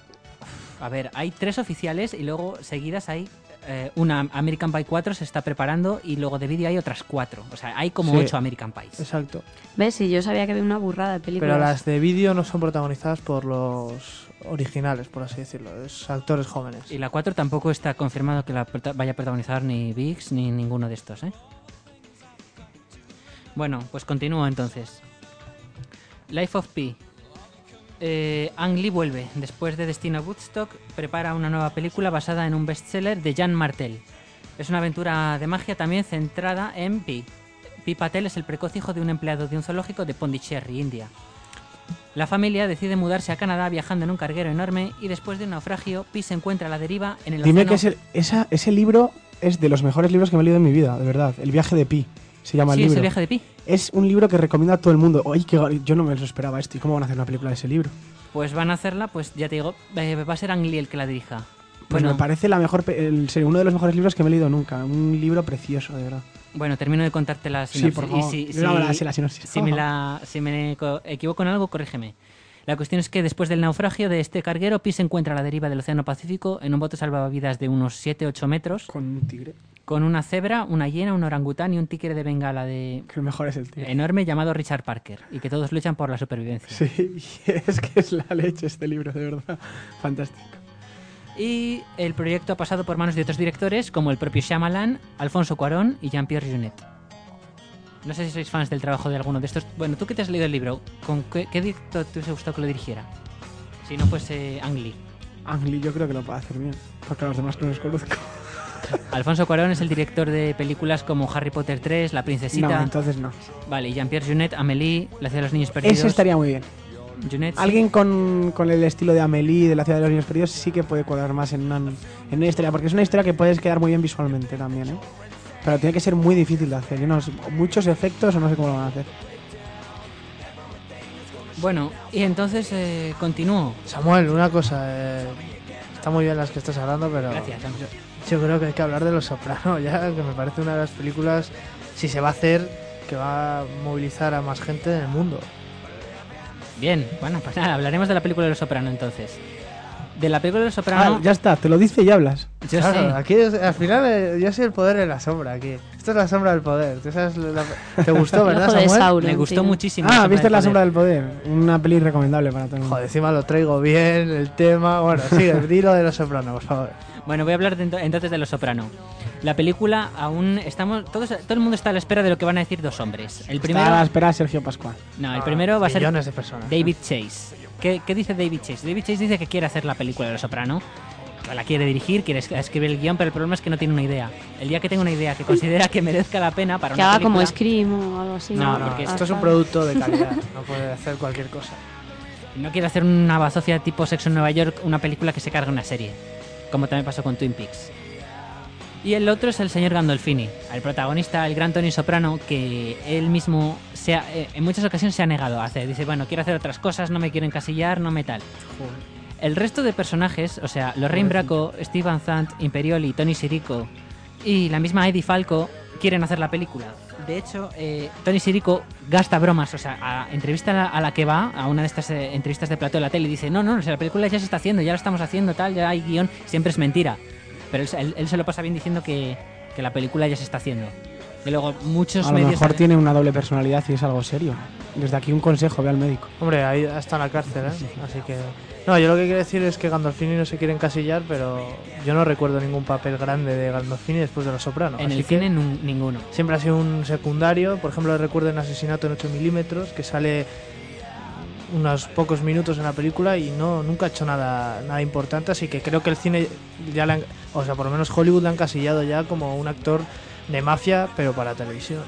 a ver, hay tres oficiales y luego seguidas hay. Eh, una American Pie 4 se está preparando y luego de vídeo hay otras cuatro. O sea, hay como Sí. ocho American Pies. Exacto. ¿Ves? Sí, yo sabía que había una burrada de películas. Pero las de vídeo no son protagonizadas por los originales, por así decirlo. Es actores jóvenes. Y la 4 tampoco está confirmado que la vaya a protagonizar ni Vix ni ninguno de estos, ¿eh? Bueno, pues continúo entonces. Life of Pi. Eh, Ang Lee vuelve. Después de Destino Woodstock, prepara una nueva película basada en un bestseller de Jan Martel. Es una aventura de magia también centrada en Pi. Pi Patel es el precoz hijo de un empleado de un zoológico de Pondicherry, India. La familia decide mudarse a Canadá viajando en un carguero enorme y después de un naufragio, Pi se encuentra a la deriva en el Dime océano. que ese, esa- ese libro es de los mejores libros que me he leído en mi vida, de verdad. El viaje de Pi se llama Sí, el es libro. el viaje de Pi. Es un libro que recomiendo a todo el mundo. Oye, que yo no me lo esperaba esto. ¿Y cómo van a hacer una película de ese libro? Pues van a hacerla, pues ya te digo, eh, va a ser Ang Lee el que la dirija. Pues bueno, me parece la mejor, el- uno de los mejores libros que me he leído nunca. Un libro precioso, de verdad. bueno, termino de contarte la Sí, sinopsis. por favor. Y si, Yo no la si- la sinopsis. si me, [laughs] la- si me co- equivoco en algo, corrígeme. La cuestión es que después del naufragio de este carguero, Pi se encuentra a la deriva del Océano Pacífico en un bote salvavidas de unos 7-8 metros, Con un tigre. con una cebra, una hiena, un orangután y un tigre de bengala de Que mejor es el tigre. enorme llamado Richard Parker, y que todos luchan por la supervivencia. Sí, [laughs] es que es la leche este libro, de verdad. Fantástico. Y el proyecto ha pasado por manos de otros directores como el propio Shyamalan, Alfonso Cuarón y Jean-Pierre Jeunet. No sé si sois fans del trabajo de alguno de estos. Bueno, tú que te has leído el libro, ¿con qué, qué director te hubiese gustado que lo dirigiera? Si no fuese Ang Lee. Ang Lee yo creo que lo puede hacer bien. Porque a los demás no los conozco. [laughs] Alfonso Cuarón es el director de películas como Harry Potter 3, La Princesita. No, entonces no. Vale, y Jean-Pierre Jeunet, Amélie, La ciudad de los niños perdidos. Ese estaría muy bien. Jeunet, sí. Alguien con, con el estilo de Amélie de la ciudad de los niños perdidos sí que puede cuadrar más en una, en una historia, porque es una historia que puedes quedar muy bien visualmente también, ¿eh? Pero tiene que ser muy difícil de hacer. Yo no sé, muchos efectos o no sé cómo lo van a hacer. Bueno, y entonces eh, continúo. Samuel, una cosa. eh, está muy bien las que estás hablando, pero. Gracias. Yo creo que hay que hablar de Los Sopranos ya, que me parece una de las películas, si se va a hacer, que va a movilizar a más gente en el mundo. Bien, bueno, pues nada, hablaremos de la película de Los Soprano entonces. De la película de Los Soprano. Ah, ya está, te lo dice y hablas. yo claro, sé. aquí es- al final eh, yo soy el poder en la sombra aquí. Esto es la sombra del poder. ¿Tú sabes la- ¿Te gustó, [laughs] verdad, Samuel? Me gustó tío. muchísimo. Ah, viste La. Sombra del Poder. Una peli recomendable para todo el mundo. Joder, encima lo traigo bien, el tema. Bueno, sigue, dilo de Los Sopranos, por favor. Bueno, voy a hablar de ento- entonces de Los Soprano. La película aún estamos todos todo el mundo está a la espera de lo que van a decir dos hombres. El Está a la primero espera de Sergio Pascual. No, el primero va a ser Millones de personas. David Chase. ¿Qué, qué dice David Chase? David Chase dice que quiere hacer la película de Los Soprano. La quiere dirigir, quiere es- escribir el guion, pero el problema es que no tiene una idea. El día que tenga una idea que considera que merezca la pena para Que una haga como película, Scream o algo así. No, No, porque esto es un Ah, producto de calidad. [laughs] No puede hacer cualquier cosa. no quiere hacer una bazofia tipo Sexo en Nueva York, una película que se carga una serie, como también pasó con Twin Peaks. Y el otro es el señor Gandolfini, el protagonista, el gran Tony Soprano, que él mismo se ha- eh, en muchas ocasiones se ha negado a hacer. Dice, bueno, quiero hacer otras cosas, no me quiero encasillar, no me tal. El resto de personajes, o sea, Lorraine Bracco, Steve Van Zandt, Imperioli, Tony Sirico y la misma Eddie Falco quieren hacer la película. De hecho, eh, Tony Sirico gasta bromas, o sea, a entrevista a la, que va, a una de estas eh, entrevistas de plató de la tele, y dice, no, no, o sea, la película ya se está haciendo, ya la estamos haciendo, tal, ya hay guion, siempre es mentira. Pero él, él- él se lo pasa bien diciendo que, que la película ya se está haciendo. Y luego muchos A lo medios... mejor tiene una doble personalidad y es algo serio. Desde aquí un consejo, ve al médico. Hombre, ahí está en la cárcel, ¿eh? Así que... No, yo lo que quiero decir es que Gandolfini no se quiere encasillar, pero yo no recuerdo ningún papel grande de Gandolfini después de Los Sopranos. En así el que cine ninguno. siempre ha sido un secundario. Por ejemplo, recuerdo en Asesinato en 8 milímetros, que sale unos pocos minutos en la película y no nunca ha hecho nada nada importante, así que creo que el cine ya le han- o sea, por lo menos Hollywood le han encasillado ya como un actor de mafia, pero para televisión.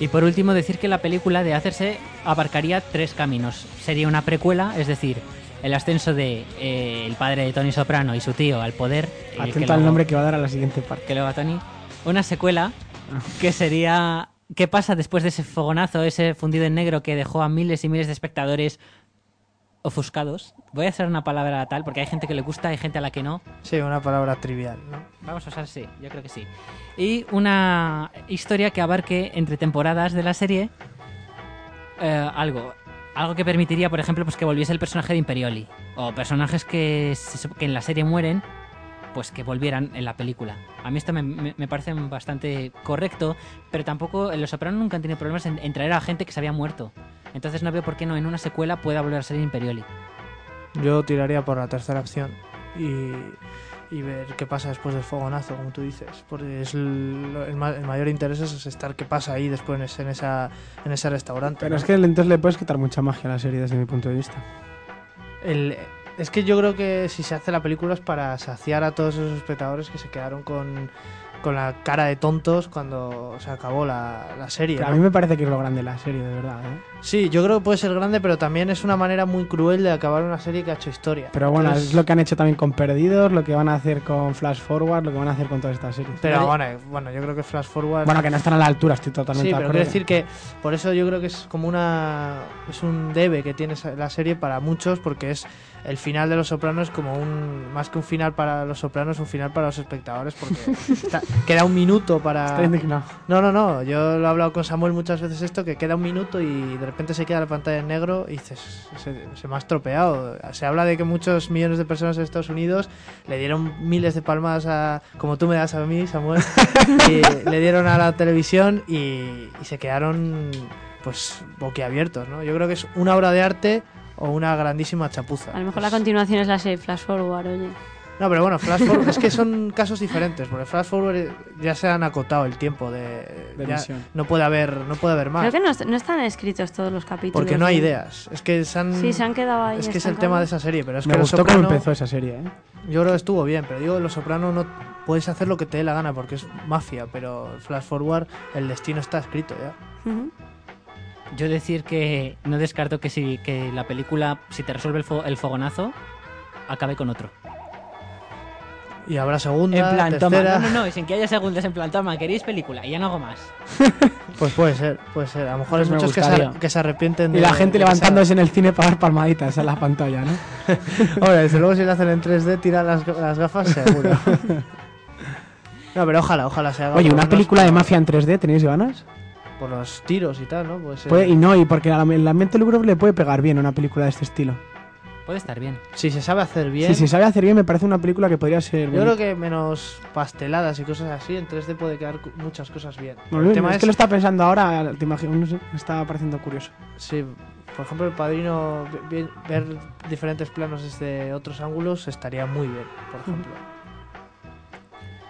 Y por último, decir que la película de hacerse abarcaría tres caminos. Sería una precuela, es decir, el ascenso de eh, el padre de Tony Soprano y su tío al poder. el que Atento al nombre que va a dar a la siguiente parte. que luego a Tony. Una secuela que sería qué pasa después de ese fogonazo, ese fundido en negro que dejó a miles y miles de espectadores ofuscados. Voy a hacer una palabra tal porque hay gente que le gusta, hay gente a la que no. Sí, una palabra trivial, ¿no? Vamos a usar sí, yo creo que sí. Y una historia que abarque entre temporadas de la serie eh, algo. Algo que permitiría, por ejemplo, pues que volviese el personaje de Imperioli. O personajes que, que en la serie mueren, pues que volvieran en la película. A mí esto me, me- me parece bastante correcto, pero tampoco en Los Sopranos nunca han tenido problemas en, en traer a gente que se había muerto. Entonces no veo por qué no en una secuela pueda volver a ser Imperioli. Yo tiraría por la tercera opción y, y ver qué pasa después del fogonazo, como tú dices. Porque es el, el ma- el mayor interés es estar qué pasa ahí después en ese, en esa, en ese restaurante. Pero ¿no? es que entonces le puedes quitar mucha magia a la serie desde mi punto de vista. El- es que yo creo que si se hace la película es para saciar a todos esos espectadores que se quedaron con, con la cara de tontos cuando se acabó la, la serie. Pero a mí me parece que es lo grande la serie, de verdad. ¿eh? Sí, yo creo que puede ser grande, pero también es una manera muy cruel de acabar una serie que ha hecho historia. Pero bueno, Entonces- es lo que han hecho también con Perdidos, lo que van a hacer con Flash Forward, lo que van a hacer con todas estas series. Pero bueno, bueno, yo creo que Flash Forward. Bueno, que no están a la altura, estoy totalmente Sí, de pero acuerdo. quiero decir que por eso yo creo que es como una es un debe que tiene la serie para muchos porque es el final de Los Sopranos como un más que un final para Los Sopranos, un final para los espectadores porque [laughs] está- queda un minuto para Estoy indignado. No, no, no, yo lo he hablado con Samuel muchas veces esto que queda un minuto y de repente se queda la pantalla en negro y dices, se, se me ha estropeado. Se habla de que muchos millones de personas en Estados Unidos le dieron miles de palmadas a como tú me das a mí, Samuel, [laughs] y le dieron a la televisión y, y se quedaron pues boquiabiertos, ¿no? Yo creo que es una obra de arte o una grandísima chapuza. A lo mejor la Pues- continuación es la serie Flash Forward, oye. No, pero bueno, Flash Forward es que son casos diferentes, porque Flash Forward eh, ya se han acotado el tiempo de, De ya emisión. no puede haber no puede haber más. Creo que no, est- no están escritos todos los capítulos. Porque no hay ideas. Es que se han, Sí, se han quedado ahí. es que es el tema de esa serie, pero es Me que gustó cómo empezó esa serie, ¿eh? yo creo que estuvo bien, pero digo, Los Soprano no puedes hacer lo que te dé la gana porque es mafia, pero Flash Forward el destino está escrito ya. Yo decir que no descarto que si que la película, si te resuelve el, fo- el fogonazo, acabe con otro. Y habrá segunda, En plan, toma, tercera, no, no, no, y sin que haya segundas, en plan, toma, queréis película y ya no hago más. [laughs] pues puede ser, puede ser. A lo mejor Pues hay me muchos que se, gustaría. ar- que se arrepienten de Y la gente de que levantándose en el cine para dar palmaditas en la pantalla, ¿no? [laughs] Hombre, desde luego si lo hacen en 3D, tiran las, las gafas seguro. [laughs] no, pero ojalá, ojalá se haga. Oye, por una película de mafia en 3D, ¿tenéis ganas? Por los tiros y tal, ¿no? Puede ser. Puede- y no, y porque a la, la mente lúgubre le puede pegar bien una película de este estilo. Puede estar bien. Si se sabe hacer bien. Si se sabe hacer bien, me parece una película que podría ser. Yo creo que menos pasteladas y cosas así, en 3D puede quedar muchas cosas bien. El tema es, es, que lo está pensando ahora, te imagino, no sé, me está pareciendo curioso. sí, por ejemplo, el padrino, ver diferentes planos desde otros ángulos estaría muy bien, por ejemplo.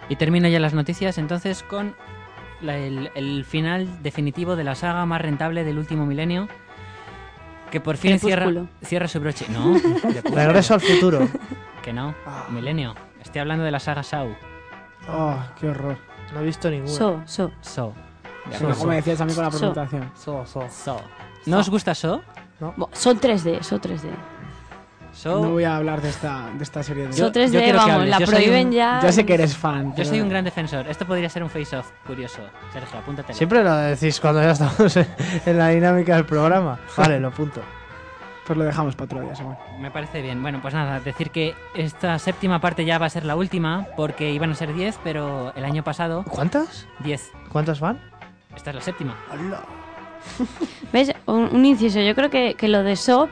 Y termino ya las noticias entonces con la- el, el final definitivo de la saga más rentable del último milenio. Que por fin cierra, cierra su broche. No. [laughs] Regreso al futuro. Que no, milenio. Estoy hablando de la saga Sau. Oh, qué horror. No he visto ninguna. So, so. So. De Como acuerdo. me decías a mí con la So. presentación. So, so. So. ¿No os gusta So? Bo- Son 3D, son 3D. So. No voy a hablar de esta, de esta serie de... Yo- Son 3D, quiero que vamos, hables. la Yo prohíben un- ya. Ya sé que eres fan. Yo pero- soy un gran defensor. Esto podría ser un face-off curioso. Sergio, apúntate. Siempre lo decís cuando ya estamos en, la dinámica del programa. Vale, lo punto. Pues lo dejamos para otro día. Me parece bien. Bueno, pues nada, decir que esta séptima parte ya va a ser la última, porque iban a ser 10, pero el año pasado, ¿Cuántas? 10. ¿Cuántas van? Esta es la séptima. [laughs] [laughs] ¿Ves? Un, un inciso. Yo creo que, que lo de So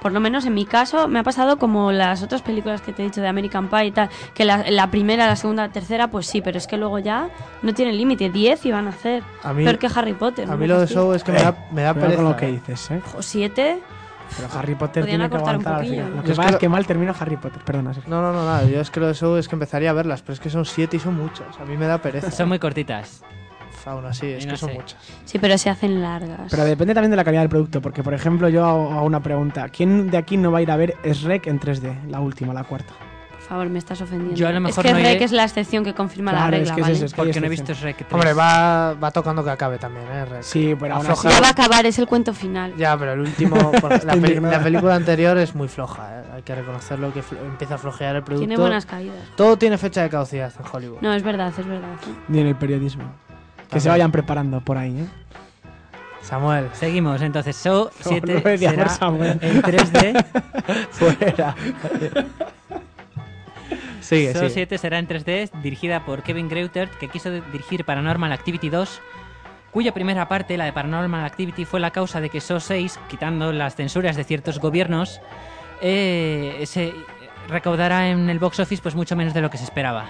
Por lo menos en mi caso me ha pasado como las otras películas que te he dicho de American Pie y tal, que la, la primera, la segunda, la tercera, pues sí, pero es que luego ya no tiene límite, 10 iban a hacer. A mí- Peor que Harry Potter. A no mí lo de. Show es que me da, me da pereza. con lo que eh. dices, ¿eh? O 7, Pero Harry Potter Podrían tiene que un aguantar al poquillo, final. ¿no? Lo que es pasa que es lo- que mal termina Harry Potter. Perdona, Sergio. No, no, no, nada. Yo es que lo de Show es que empezaría a verlas, pero es que son siete y son muchas. A mí me da pereza. Son muy cortitas. Aún así, es que no son muchas. sí, pero se hacen largas. Pero depende también de la calidad del producto, porque por ejemplo yo hago hago una pregunta. ¿Quién de aquí no va a ir a ver Shrek en 3D? La última, la cuarta. Por favor, me estás ofendiendo. Yo a lo mejor es que no Rek iré- es la excepción que confirma la es regla, que es ¿vale? eso, es que hay Porque no he visto. Shrek 3. Hombre, va, va tocando que acabe también, ¿eh? Sí, pero aún así... Ya va a acabar, es el cuento final. Ya, pero el último. [laughs] la, peli- película anterior es muy floja, ¿eh? Hay que reconocerlo que empieza a flojear el producto. Tiene buenas caídas. Todo tiene fecha de caducidad en Hollywood. No, es verdad, es verdad. ¿eh? Ni en el periodismo. Que se vayan preparando por ahí, ¿eh? Samuel, Seguimos, entonces, Show Como 7 lo decía será Samuel. en 3D. [laughs] fuera. sigue, sigue. 7 será en 3D, dirigida por Kevin Greutert, que quiso dirigir Paranormal Activity 2, cuya primera parte, la de Paranormal Activity, fue la causa de que Saw 6, quitando las censuras de ciertos gobiernos, eh, se recaudara en el box office pues mucho menos de lo que se esperaba.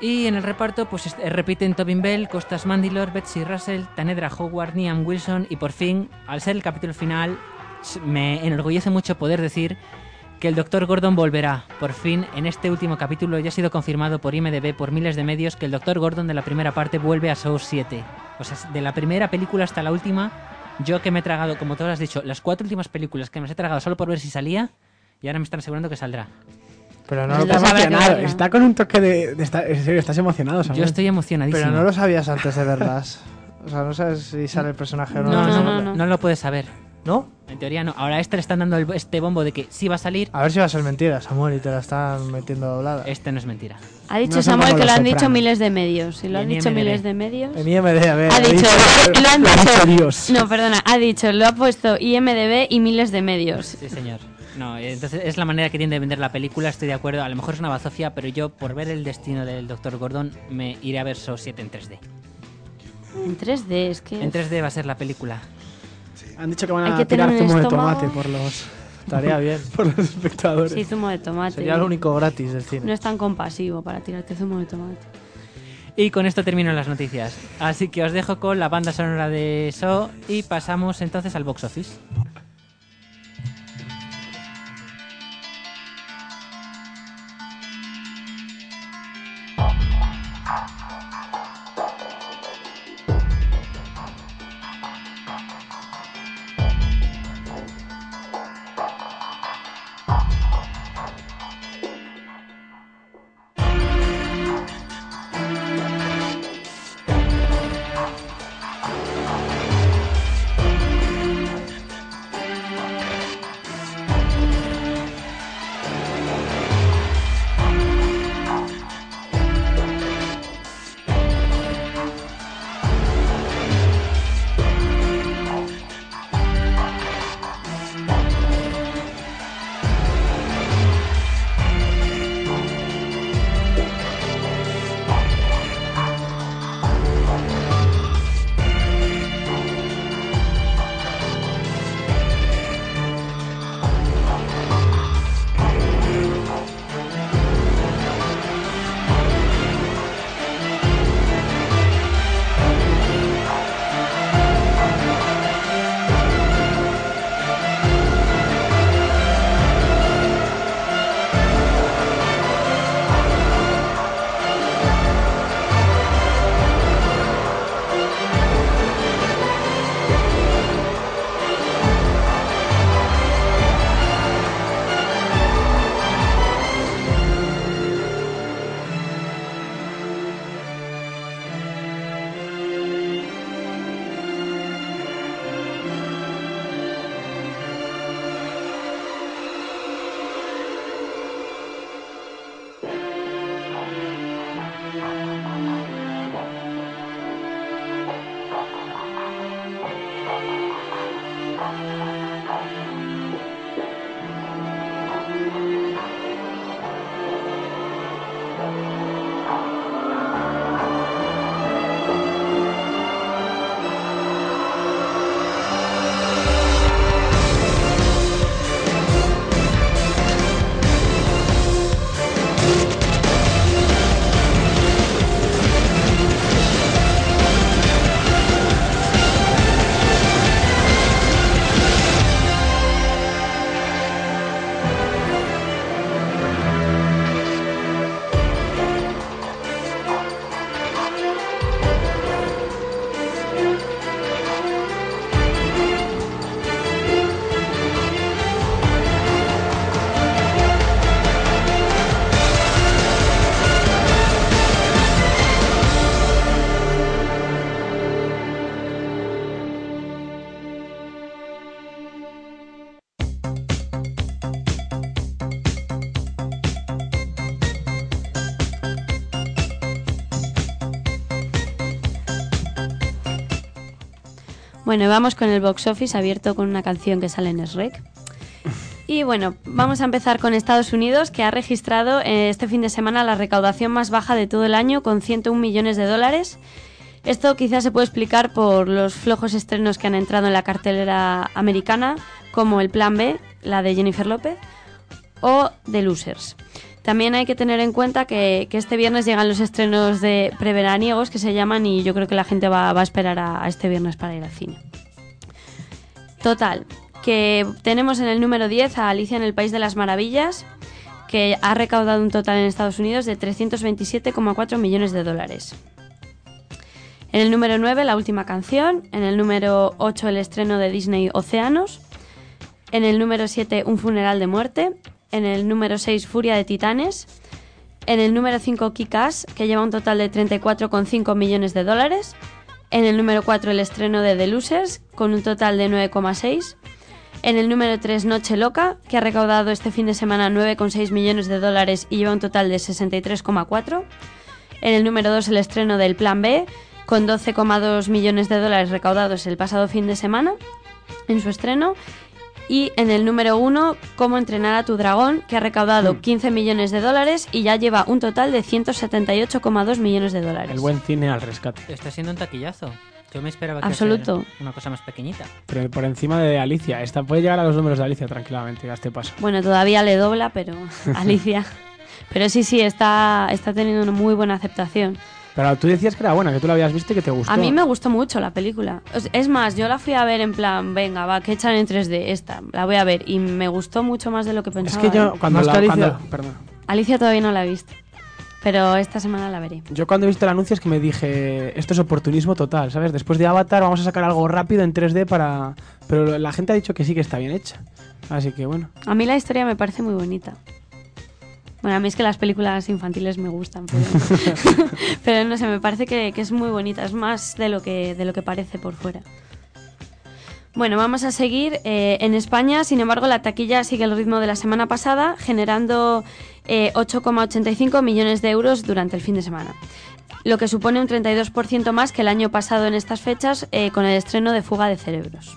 Y en el reparto pues est- repiten Tobin Bell, Costas Mandylor, Betsy Russell, Tanedra Howard, Niam Wilson y por fin, al ser el capítulo final, me enorgullece mucho poder decir que el Dr. Gordon volverá. Por fin, en este último capítulo ya ha sido confirmado por IMDB por miles de medios que el Dr. Gordon de la primera parte vuelve a Saw 7. O sea, de la primera película hasta la última, yo que me he tragado, como tú has dicho, las cuatro últimas películas que me las he tragado solo por ver si salía, y ahora me están asegurando que saldrá. Pero no, Lo lo, Está sabrá que emocionado. Está con un toque de... de estar- en serio, estás emocionado, Samuel. Yo estoy emocionadísimo. pero no lo sabías antes de verlas. O sea, no sabes si sale el personaje o no. no, antes no, de no, verlas. no lo puedes saber. ¿No? En teoría no. Ahora a este le están dando el- este bombo de que sí va a salir. A ver si va a ser mentira, Samuel, y te la están metiendo doblada. Este no es mentira. Ha dicho No son Samuel como que lo los han dicho Soprano. miles de medios. Si lo Y han en dicho IMDb. miles de medios. En IMD, a ver. Ha dicho, lo han [laughs] Lo ha dicho. dicho Dios. No, perdona, ha dicho, lo ha puesto IMDB y miles de medios. Sí, señor. No, eh, entonces es la manera que tiene de vender la película, estoy de acuerdo. A lo mejor es una bazofia, pero yo, por ver el destino del Dr. Gordon, me iré a ver Saw 7 en 3D. En 3D, es que. En 3D va a ser la película. Han dicho que van a que tirar zumo de tomate por los, Estaría bien. [laughs] por los espectadores. Sí, zumo de tomate. Sería lo único gratis del cine. No es tan compasivo para tirarte zumo de tomate. Y con esto termino las noticias. Así que os dejo con la banda sonora de Saw y pasamos entonces al box office. Bueno, vamos con el box office abierto con una canción que sale en Shrek. Y bueno, vamos a empezar con Estados Unidos, que ha registrado eh, este fin de semana la recaudación más baja de todo el año, con 101 millones de dólares. Esto quizás se puede explicar por los flojos estrenos que han entrado en la cartelera americana, como El Plan B, la de Jennifer López, o The Losers. También hay que tener en cuenta que, este viernes llegan los estrenos de preveraniegos que se llaman y yo creo que la gente va, a esperar a, a este viernes para ir al cine. Total, que tenemos en el número 10 a Alicia en el País de las Maravillas, que ha recaudado un total en Estados Unidos de 327,4 millones de dólares. En el número 9, la última canción. En el número 8, el estreno de Disney Océanos. En el número 7, Un funeral de muerte. En el número 6, Furia de Titanes. En el número 5, Kikas, que lleva un total de 34,5 millones de dólares. En el número 4, el estreno de The Losers, con un total de 9,6. En el número 3, Noche Loca, que ha recaudado este fin de semana 9,6 millones de dólares y lleva un total de 63,4. En el número 2, el estreno del Plan B, con 12,2 millones de dólares recaudados el pasado fin de semana en su estreno. Y en el número 1, Cómo entrenar a tu dragón, que ha recaudado 15 millones de dólares y ya lleva un total de 178,2 millones de dólares. El buen cine al rescate. Está siendo un taquillazo. Yo me esperaba que Absoluto. una cosa más pequeñita. Pero por encima de Alicia. Esta puede llegar a los números de Alicia tranquilamente a este paso. Bueno, todavía le dobla, pero [laughs] Alicia. Pero sí, sí, está, está teniendo una muy buena aceptación. Pero tú decías que era buena, que tú la habías visto y que te gustó. A mí me gustó mucho la película. Es más, yo la fui a ver en plan, venga, va, que echan en 3D esta, la voy a ver. Y me gustó mucho más de lo que Es pensaba. que yo ¿eh? cuando ¿Más la, Alicia? cuando- perdón. Alicia todavía no la he visto. Pero esta semana la veré. Yo cuando he visto el anuncio es que me dije, esto es oportunismo total, ¿sabes? Después de Avatar vamos a sacar algo rápido en 3D para... Pero la gente ha dicho que sí que está bien hecha. Así que bueno. A mí la historia me parece muy bonita. Bueno, a mí es que las películas infantiles me gustan, pero, [laughs] pero no sé, me parece que, que es muy bonita, es más de lo que, de lo que parece por fuera. Bueno, vamos a seguir. eh, en España, sin embargo, la taquilla sigue el ritmo de la semana pasada, generando eh, 8,85 millones de euros durante el fin de semana. Lo que supone un 32% más que el año pasado en estas fechas eh, con el estreno de Fuga de Cerebros.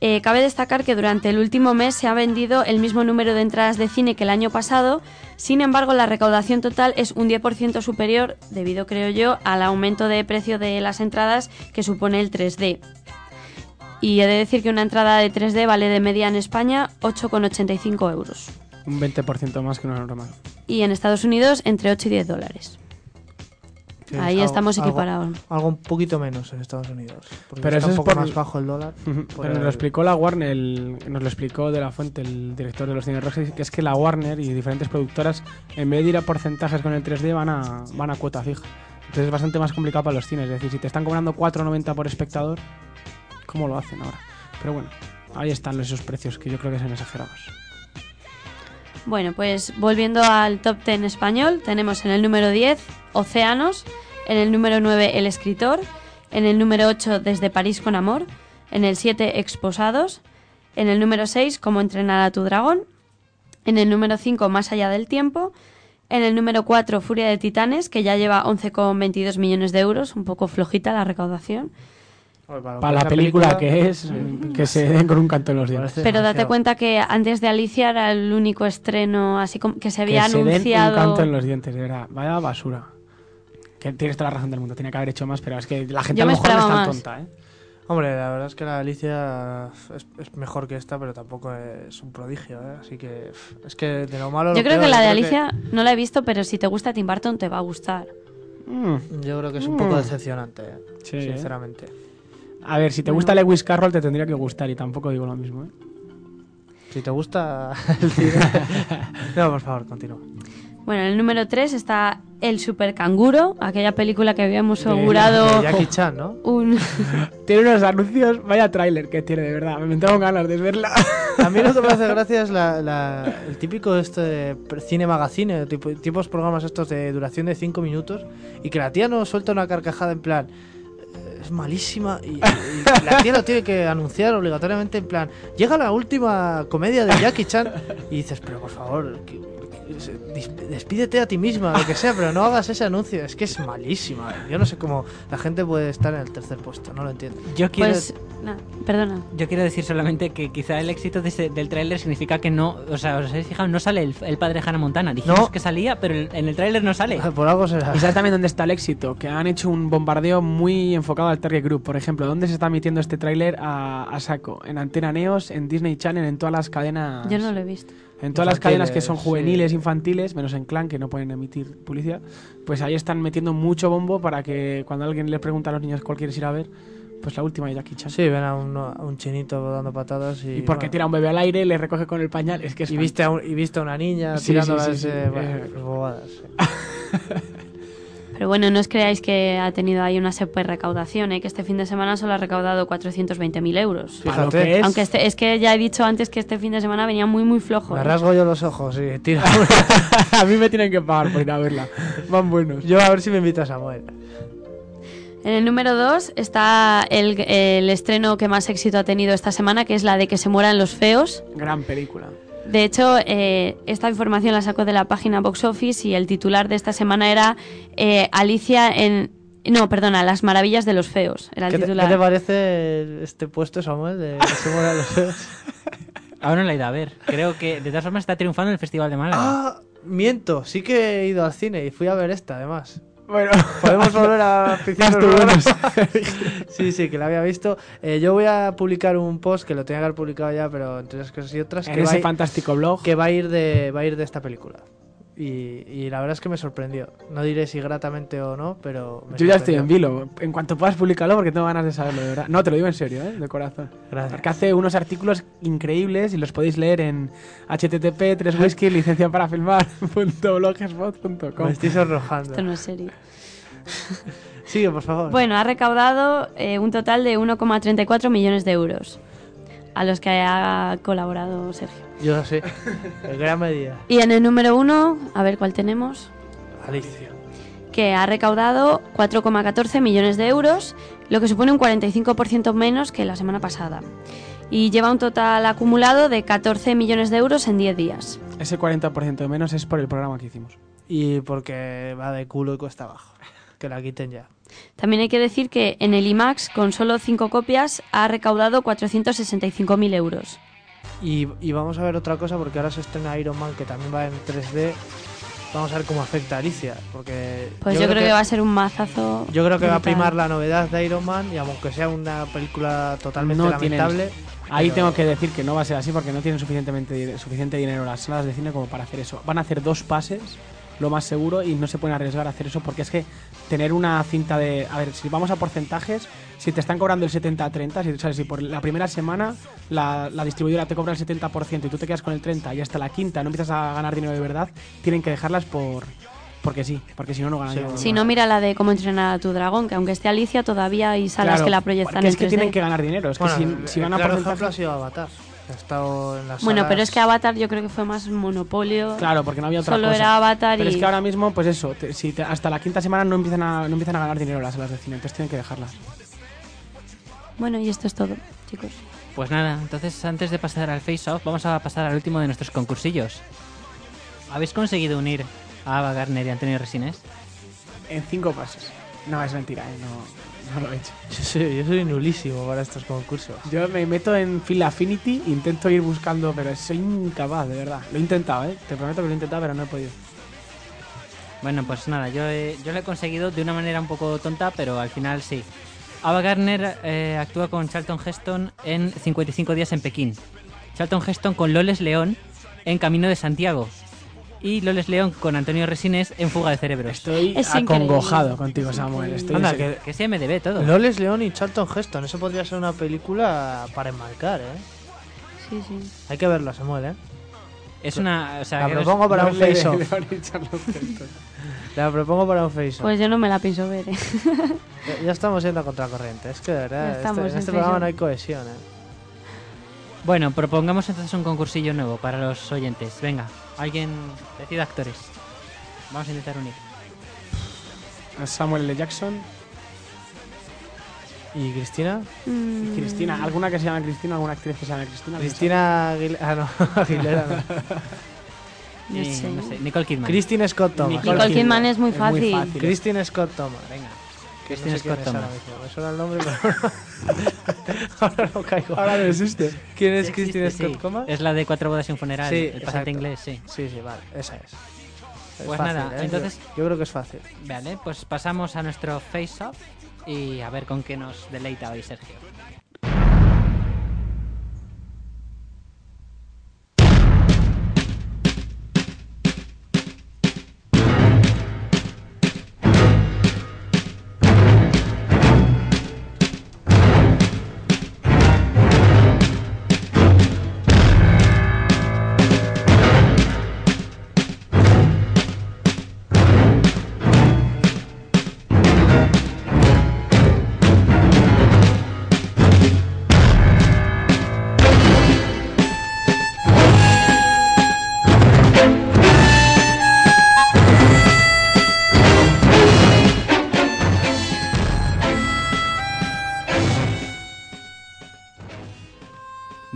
Eh, cabe destacar que durante el último mes se ha vendido el mismo número de entradas de cine que el año pasado, sin embargo la recaudación total es un 10% superior, debido creo yo, al aumento de precio de las entradas que supone el 3D. Y he de decir que una entrada de 3D vale de media en España 8,85 euros. Un 20% más que una normal. Y en Estados Unidos entre 8 y 10 dólares. Sí, Ahí estamos algo- equiparados. Algo un poquito menos en Estados Unidos. Pero está eso un es poco por- más bajo el dólar. Pero nos el- lo explicó la Warner, el- nos lo explicó de la fuente, el director de los cines rojos, que es que la Warner y diferentes productoras, en vez de ir a porcentajes con el 3D, van a, van a cuota fija. Entonces es bastante más complicado para los cines. Es decir, si te están cobrando 4,90 por espectador, ¿cómo lo hacen ahora? Pero bueno, ahí están esos precios que yo creo que son exagerados. Bueno, pues volviendo al top 10 español, tenemos en el número 10 Océanos, en el número 9 El Escritor, en el número 8 Desde París con Amor, en el 7 Exposados, en el número 6 Cómo entrenar a tu dragón, en el número 5 Más allá del tiempo, en el número 4 Furia de Titanes, que ya lleva 11,22 millones de euros, un poco flojita la recaudación. Para la película que es, que se den con un canto en los dientes. Pero date demasiado. cuenta que antes de Alicia era el único estreno así como que se había que se den anunciado. un canto en los dientes, de verdad. Vaya basura. Que tienes toda la razón del mundo, tenía que haber hecho más, pero es que la gente Yo a lo me mejor no es tan más. tonta, ¿eh? Hombre, la verdad es que la Alicia es, es mejor que esta, pero tampoco es un prodigio, ¿eh? Así que es que de lo malo. Yo lo creo peor, que la de Alicia no la he visto, pero si te gusta Tim Burton te va a gustar. Mm, Yo creo que es un poco Mm. decepcionante, ¿eh? sí, ¿eh? A ver, si te Bueno. gusta Lewis Carroll te tendría que gustar y tampoco digo lo mismo, ¿eh? Si te gusta [laughs] el cine. no, por favor, continúa. Bueno, en el número 3 está El Super Canguro, aquella película que habíamos augurado De Jackie Chan, ¿no? un... [laughs] Tiene unos anuncios, vaya tráiler que tiene, de verdad. Me tengo ganas de verla. [laughs] A mí lo que me hace gracia es la, la- el típico este cine magazine, tipo, tipos programas estos de duración de 5 minutos, y que la tía no suelta una carcajada en plan. "Eh, Es malísima y, y la tía lo tiene que anunciar obligatoriamente en plan. Llega la última comedia de Jackie Chan y dices, pero por favor, ¿qué, dis- despídete a ti misma, lo que sea, pero no hagas ese anuncio. Es que es malísima. eh. Yo no sé cómo la gente puede estar en el tercer puesto, no lo entiendo. Yo quiero, Pues, nada, perdona. yo quiero decir solamente que quizá el éxito de ese- del tráiler significa que no, o sea, os habéis fijado, no sale el, el padre de Hannah Montana. Dijimos No. que salía, pero en en el tráiler no sale. Por algo será. ¿Y sabes también dónde está el éxito? Que han hecho un bombardeo muy enfocado al target group. Por ejemplo, ¿dónde se está emitiendo este tráiler a, a saco? En Antena Neos, en Disney Channel, en todas las cadenas. Yo no lo he visto. En todas las cadenas que son juveniles, sí. infantiles, menos en Clan, que no pueden emitir publicidad, pues ahí están metiendo mucho bombo para que cuando alguien le pregunta a los niños cuál quieres ir a ver, pues la última de Jackie Chan. Sí, ven a un, a un chinito dando patadas y. Y porque bueno, tira a un bebé al aire, le recoge con el pañal, es que es y viste, a un- y viste a una niña Sí, tirándola sí, pues bobadas. [laughs] Pero bueno, no os creáis que ha tenido ahí una super recaudación, ¿eh? que este fin de semana solo ha recaudado 420.000 euros. Fíjate. que es, Aunque este, es que ya he dicho antes que este fin de semana venía muy muy flojo. Me ¿eh? rasgo yo los ojos y tira. [laughs] a mí me tienen que pagar por ir a verla. Van buenos. yo a ver si me invita a Samuel. En el número 2 está el, el estreno que más éxito ha tenido esta semana, que es la de que se mueran los feos. Gran película. De hecho, eh, esta información la saco de la página Box Office y el titular de esta semana era eh, Alicia en... No, perdona, Las maravillas de los feos. Era el ¿Qué te, titular. qué te parece este puesto, Samuel? De que se mueran los feos? [laughs] Ahora no la he ido a ver. Creo que de todas formas está triunfando en el Festival de Málaga. ah, miento. Sí que he ido al cine y fui a ver esta, además. Bueno, [laughs] Podemos volver a? [laughs] [laughs] Sí, sí, que la había visto. Eh, yo voy a publicar un post que lo tenía que haber publicado ya, pero entre unas cosas y otras, en que ese fantástico blog. que va a ir de va a ir de esta película. Y, y la verdad es que me sorprendió. No diré si gratamente o no, pero. me Yo ya estoy en vilo. En cuanto puedas publicarlo, porque tengo ganas de saberlo, de verdad. No, te lo digo en serio, ¿eh? de corazón. Gracias. Porque hace unos artículos increíbles y los podéis leer en http 3 whisky licencia para filmar [laughs] Me estoy sonrojando. Esto no es serio. [laughs] Sigue, por favor. Bueno, ha recaudado eh, un total de 1,34 millones de euros a los que ha colaborado Sergio. Yo sé. [laughs] En gran medida. Y en el número 1, a ver cuál tenemos, Alicia. que ha recaudado 4,14 millones de euros, lo que supone un 45% menos que la semana pasada. Y lleva un total acumulado de 14 millones de euros en 10 días. Ese 40% de menos es por el programa que hicimos. Y porque va de culo y cuesta abajo. Que la quiten ya. También hay que decir que en el IMAX, con solo 5 copias, ha recaudado 465.000 euros. Y, y vamos a ver otra cosa porque ahora se estrena Iron Man que también va en 3D. Vamos a ver cómo afecta a Alicia. Porque Pues yo, creo que, va a ser un mazazo. Yo creo que va a brutal. primar la novedad de Iron Man y aunque sea una película totalmente No tienen- lamentable. Ahí pero- tengo que decir que no va a ser así porque no tienen suficientemente, suficiente dinero las salas de cine como para hacer eso. Van a hacer dos pases, lo más seguro, y no se pueden arriesgar a hacer eso porque es que tener una cinta de... A ver, si vamos a porcentajes, si te están cobrando el 70-30, si, ¿sabes? si por la primera semana la, la distribuidora te cobra el 70% y tú te quedas con el 30% y hasta la quinta no empiezas a ganar dinero de verdad, tienen que dejarlas por... Porque sí, porque si no, no ganan Sí, dinero. Si no, mira la de cómo entrenar a tu dragón, que aunque esté Alicia, todavía hay salas Claro, que la proyectan en es que 3D. tienen que ganar dinero. Es que Bueno, si, si a claro ejemplo ha sido Avatar. Ha estado en las Bueno, salas- pero es que Avatar yo creo que fue más monopolio. Claro, porque no había otra Solo cosa. era Avatar Pero y... es que ahora mismo, pues eso, te- si te- hasta la quinta semana no empiezan, a, no empiezan a ganar dinero las salas de cine, entonces tienen que dejarlas. Bueno, y esto es todo, chicos. Pues nada, entonces antes de pasar al face-off, vamos a pasar al último de nuestros concursillos. ¿Habéis conseguido unir a Ava Gardner y Antonio Resines? En cinco pasos. No, es mentira, ¿eh? no, no lo he hecho. Yo soy, yo soy nulísimo para estos concursos. Yo me meto en Phil Affinity, intento ir buscando, pero soy incapaz, de verdad. Lo he intentado, ¿eh? Te prometo que lo he intentado, pero no he podido. Bueno, pues nada, yo, he- yo lo he conseguido de una manera un poco tonta, pero al final sí. Ava Gardner eh, actúa con Charlton Heston en 55 días en Pekín. Charlton Heston con Loles León en Camino de Santiago. Y Loles León con Antonio Resines en Fuga de Cerebros. Estoy Es acongojado increíble. contigo, Samuel. Estoy Anda, que Que se MDB todo. Loles León y Charlton Heston. Eso podría ser una película para enmarcar, ¿eh? Sí, sí. Hay que verla, Samuel, ¿eh? Es una... O sea, La propongo para un Doble La propongo para un face-off. Pues yo no me la pienso ver, ¿eh? Ya, ya estamos yendo a contracorriente. Es que de verdad, este- estamos en este programa no hay cohesión, ¿eh? Bueno, propongamos entonces un concursillo nuevo para los oyentes. Venga, alguien decida actores. Vamos a intentar unir. Samuel L. Jackson ¿Y Cristina? Mm, Cristina. ¿Alguna que se llame Cristina? ¿Alguna actriz que se llame Cristina? Cristina Aguilera. Ah, no, [laughs] Aguilera no. [laughs] No Eh, sé. no sé, Nicole Kidman. Christine Scott Thomas. Nicole Nicole Kidman es muy Es muy fácil. fácil. Christine Scott Thomas, venga. Christine no sé Scott Thomas. Me suena el nombre, pero [laughs] ahora no caigo. Ahora no existe. ¿Quién es Sí, Christine existe, Scott sí. Thomas? Es la de Cuatro bodas y un funeral, Sí, el exacto. inglés, sí. Sí, sí, vale, esa es. Es Pues fácil, nada, ¿eh? entonces- Yo, yo creo que es fácil. Vale, pues pasamos a nuestro face-off y a ver con qué nos deleita hoy Sergio.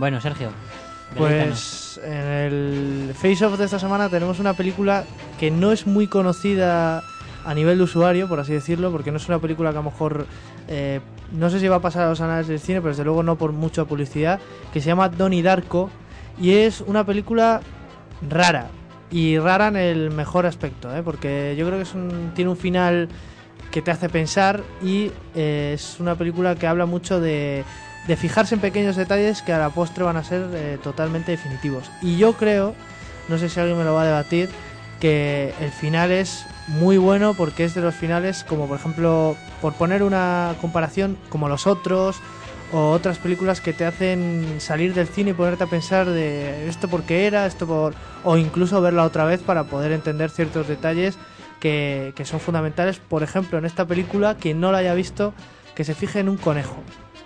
Bueno, Sergio. Pues en el Face Off de esta semana tenemos una película que no es muy conocida a nivel de usuario, por así decirlo, porque no es una película que a lo mejor eh, no sé si va a pasar a los anales del cine, pero desde luego no por mucha publicidad, que se llama Donnie Darko y es una película rara y rara en el mejor aspecto, ¿eh? porque yo creo que es un- tiene un final que te hace pensar y eh, es una película que habla mucho de, de fijarse en pequeños detalles que a la postre van a ser eh, totalmente definitivos. Y yo creo, no sé si alguien me lo va a debatir, que el final es muy bueno porque es de los finales como por ejemplo, por poner una comparación, como los otros o otras películas que te hacen salir del cine y ponerte a pensar de esto por qué era, esto por... o incluso verla otra vez para poder entender ciertos detalles que, que son fundamentales. Por ejemplo, en esta película, quien no la haya visto, que se fije en un conejo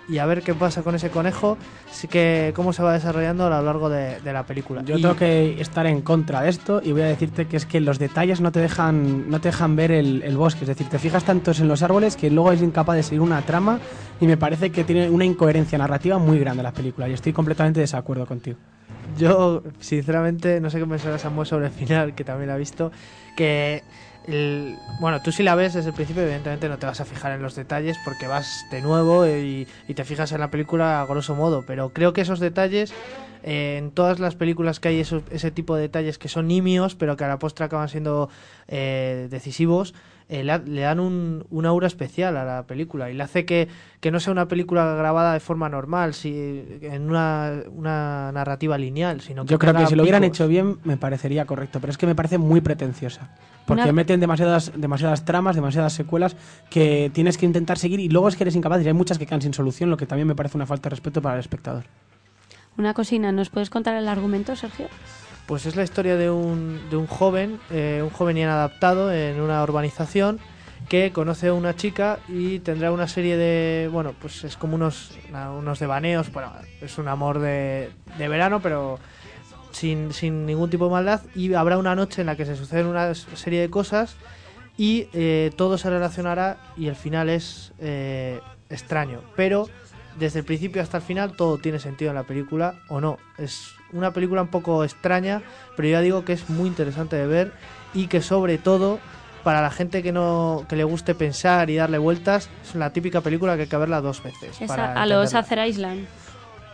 y a ver qué pasa con ese conejo, sí que cómo se va desarrollando a lo largo de, de la película. Yo Y- tengo que estar en contra de esto y voy a decirte que es que los detalles no te dejan, no te dejan ver el, el bosque. Es decir, te fijas tantos en los árboles que luego es incapaz de seguir una trama y me parece que tiene una incoherencia narrativa muy grande la película y estoy completamente de desacuerdo contigo. Yo, sinceramente, no sé qué pensará Samuel sobre el final, que también la ha visto. Que, el- bueno, tú si la ves desde el principio, evidentemente no te vas a fijar en los detalles porque vas de nuevo y, y te fijas en la película a grosso modo. Pero creo que esos detalles, eh, en todas las películas que hay ese tipo de detalles que son nimios, pero que a la postre acaban siendo eh, decisivos, eh, le, le dan un, un aura especial a la película y le hace que, que no sea una película grabada de forma normal, si, en una, una narrativa lineal, sino que Yo creo que si lo hubieran hecho bien me parecería correcto, pero es que me parece muy pretenciosa. Porque Una- meten demasiadas, demasiadas tramas, demasiadas secuelas que tienes que intentar seguir y luego es que eres incapaz y hay muchas que quedan sin solución, lo que también me parece una falta de respeto para el espectador. Una cocina, ¿nos puedes contar el argumento, Sergio? Pues es la historia de un, de un joven, eh, un joven inadaptado en una urbanización que conoce a una chica y tendrá una serie de, bueno, pues es como unos, unos devaneos, bueno, es un amor de, de verano, pero sin, sin ningún tipo de maldad y habrá una noche en la que se suceden una serie de cosas y eh, todo se relacionará y el final es eh, extraño, pero desde el principio hasta el final todo tiene sentido en la película o no. Es una película un poco extraña, pero ya digo que es muy interesante de ver y que sobre todo para la gente que no que le guste pensar y darle vueltas es la típica película que hay que verla dos veces. Es para a, los entenderla. Acer Island.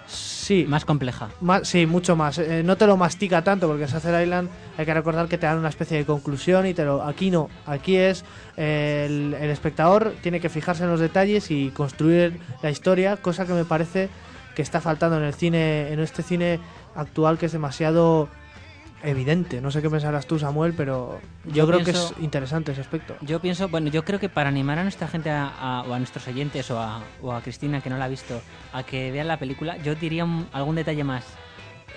Sí, Más compleja. más, sí, mucho más. Eh, no te lo mastica tanto porque en Sacer Island hay que recordar que te dan una especie de conclusión y te lo. Aquí no. Aquí es eh, el, el espectador tiene que fijarse en los detalles y construir la historia, cosa que me parece que está faltando en el cine, en este cine actual que es demasiado evidente. No sé qué pensarás tú, Samuel, pero yo, Yo creo que es interesante ese aspecto. Yo pienso, bueno, yo creo que para animar a nuestra gente a- a- o a nuestros oyentes o a, o a Cristina que no la ha visto a que vean la película, yo diría un- algún detalle más.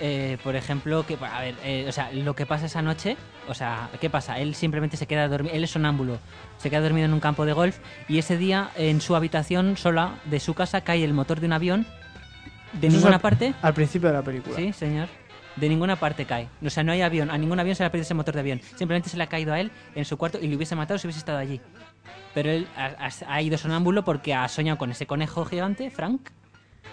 Eh, por ejemplo, que a ver, eh, o sea, lo que pasa esa noche, o sea, ¿qué pasa? Él simplemente se queda dormido, él es sonámbulo, se queda dormido en un campo de golf y ese día en su habitación sola de su casa cae el motor de un avión de Eso ninguna al- parte. Al principio de la película. Sí, señor. De ninguna parte cae. O sea, no hay avión. A ningún avión se le ha perdido ese motor de avión. Simplemente se le ha caído a él en su cuarto y le hubiese matado si hubiese estado allí. Pero él ha, ha- ha ido sonámbulo porque ha soñado con ese conejo gigante, Frank.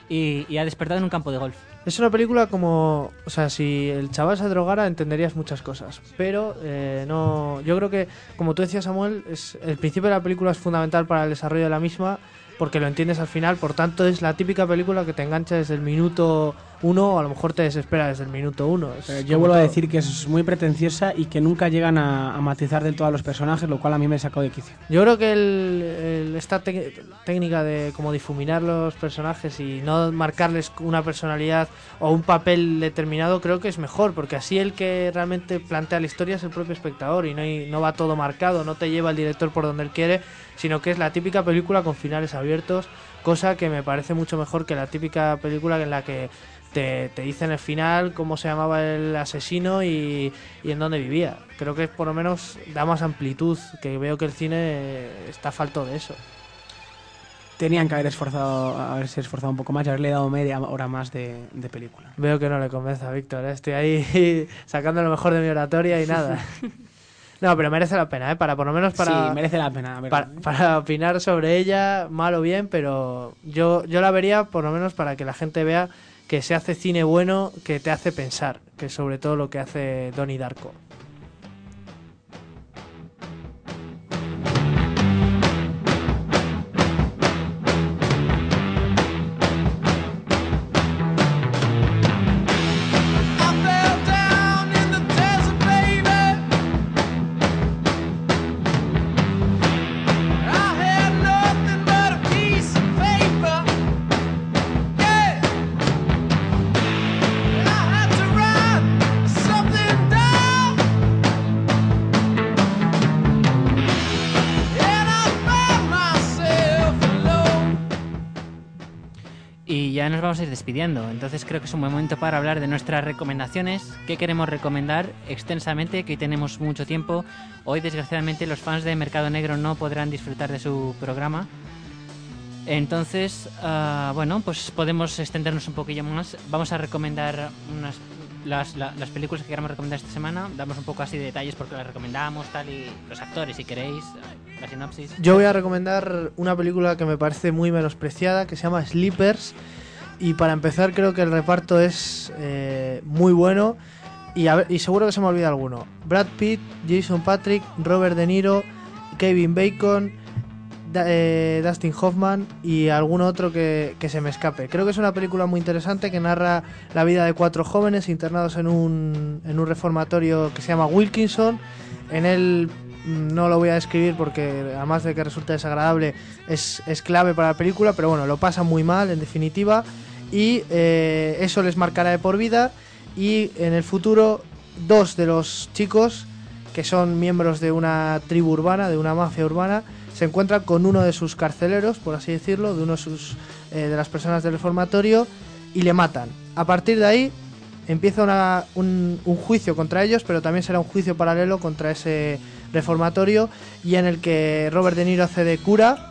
y, y ha despertado en un campo de golf. Es una película como, o sea, si el chaval se drogara entenderías muchas cosas, pero eh, no, yo creo que, como tú decías Samuel, es, el principio de la película es fundamental para el desarrollo de la misma porque lo entiendes al final, por tanto es la típica película que te engancha desde el minuto uno a lo mejor te desespera desde el minuto uno. Eh, yo vuelvo a decir que es muy pretenciosa y que nunca llegan a, a matizar del todo a los personajes, lo cual a mí me sacó de quicio. Yo creo que el, el- esta técnica de como difuminar los personajes y no marcarles una personalidad o un papel determinado creo que es mejor, porque así el que realmente plantea la historia es el propio espectador y no, hay- no va todo marcado, no te lleva el director por donde él quiere, sino que es la típica película con finales abiertos, cosa que me parece mucho mejor que la típica película en la que te, te dicen el final, cómo se llamaba el asesino y, y en dónde vivía. Creo que por lo menos da más amplitud, que veo que el cine está falto de eso. Tenían que haber esforzado, haberse esforzado un poco más y haberle dado media hora más de, de película. Veo que no le convence a Víctor, ¿eh? estoy ahí [laughs] sacando lo mejor de mi oratoria y nada. [laughs] No, pero merece la pena, ¿eh? Para por lo menos para... sí, merece la pena. para, para opinar sobre ella, mal o bien, pero yo, yo la vería por lo menos para que la gente vea que se hace cine bueno que te hace pensar, que es sobre todo lo que hace Donnie Darko. Nos vamos a ir despidiendo, entonces creo que es un buen momento para hablar de nuestras recomendaciones, qué queremos recomendar extensamente, que hoy tenemos mucho tiempo. Hoy desgraciadamente los fans de Mercado Negro no podrán disfrutar de su programa. Entonces, ah, bueno, pues podemos extendernos un poquillo más. Vamos a recomendar unas, las, la- las películas que queramos recomendar esta semana. Damos un poco así de detalles porque las recomendamos, tal, y los actores si queréis, la sinopsis. Yo voy a recomendar una película que me parece muy menospreciada, que se llama Sleepers. Y para empezar creo que el reparto es eh, muy bueno. Y, seguro que se me olvida alguno. Brad Pitt, Jason Patrick, Robert De Niro, Kevin Bacon, eh, Dustin Hoffman y algún otro que, que se me escape. Creo que es una película muy interesante que narra la vida de cuatro jóvenes internados en un, en un reformatorio que se llama Wilkinson. En él mm, no lo voy a describir porque además de que resulta desagradable es, es clave para la película, pero bueno, lo pasan muy mal en definitiva y eh, eso les marcará de por vida y en el futuro dos de los chicos que son miembros de una tribu urbana, de una mafia urbana, se encuentran con uno de sus carceleros, por así decirlo, de uno de, sus, eh, de las personas del reformatorio y le matan. A partir de ahí empieza una- un, un juicio contra ellos, pero también será un juicio paralelo contra ese reformatorio y en el que Robert De Niro hace de cura,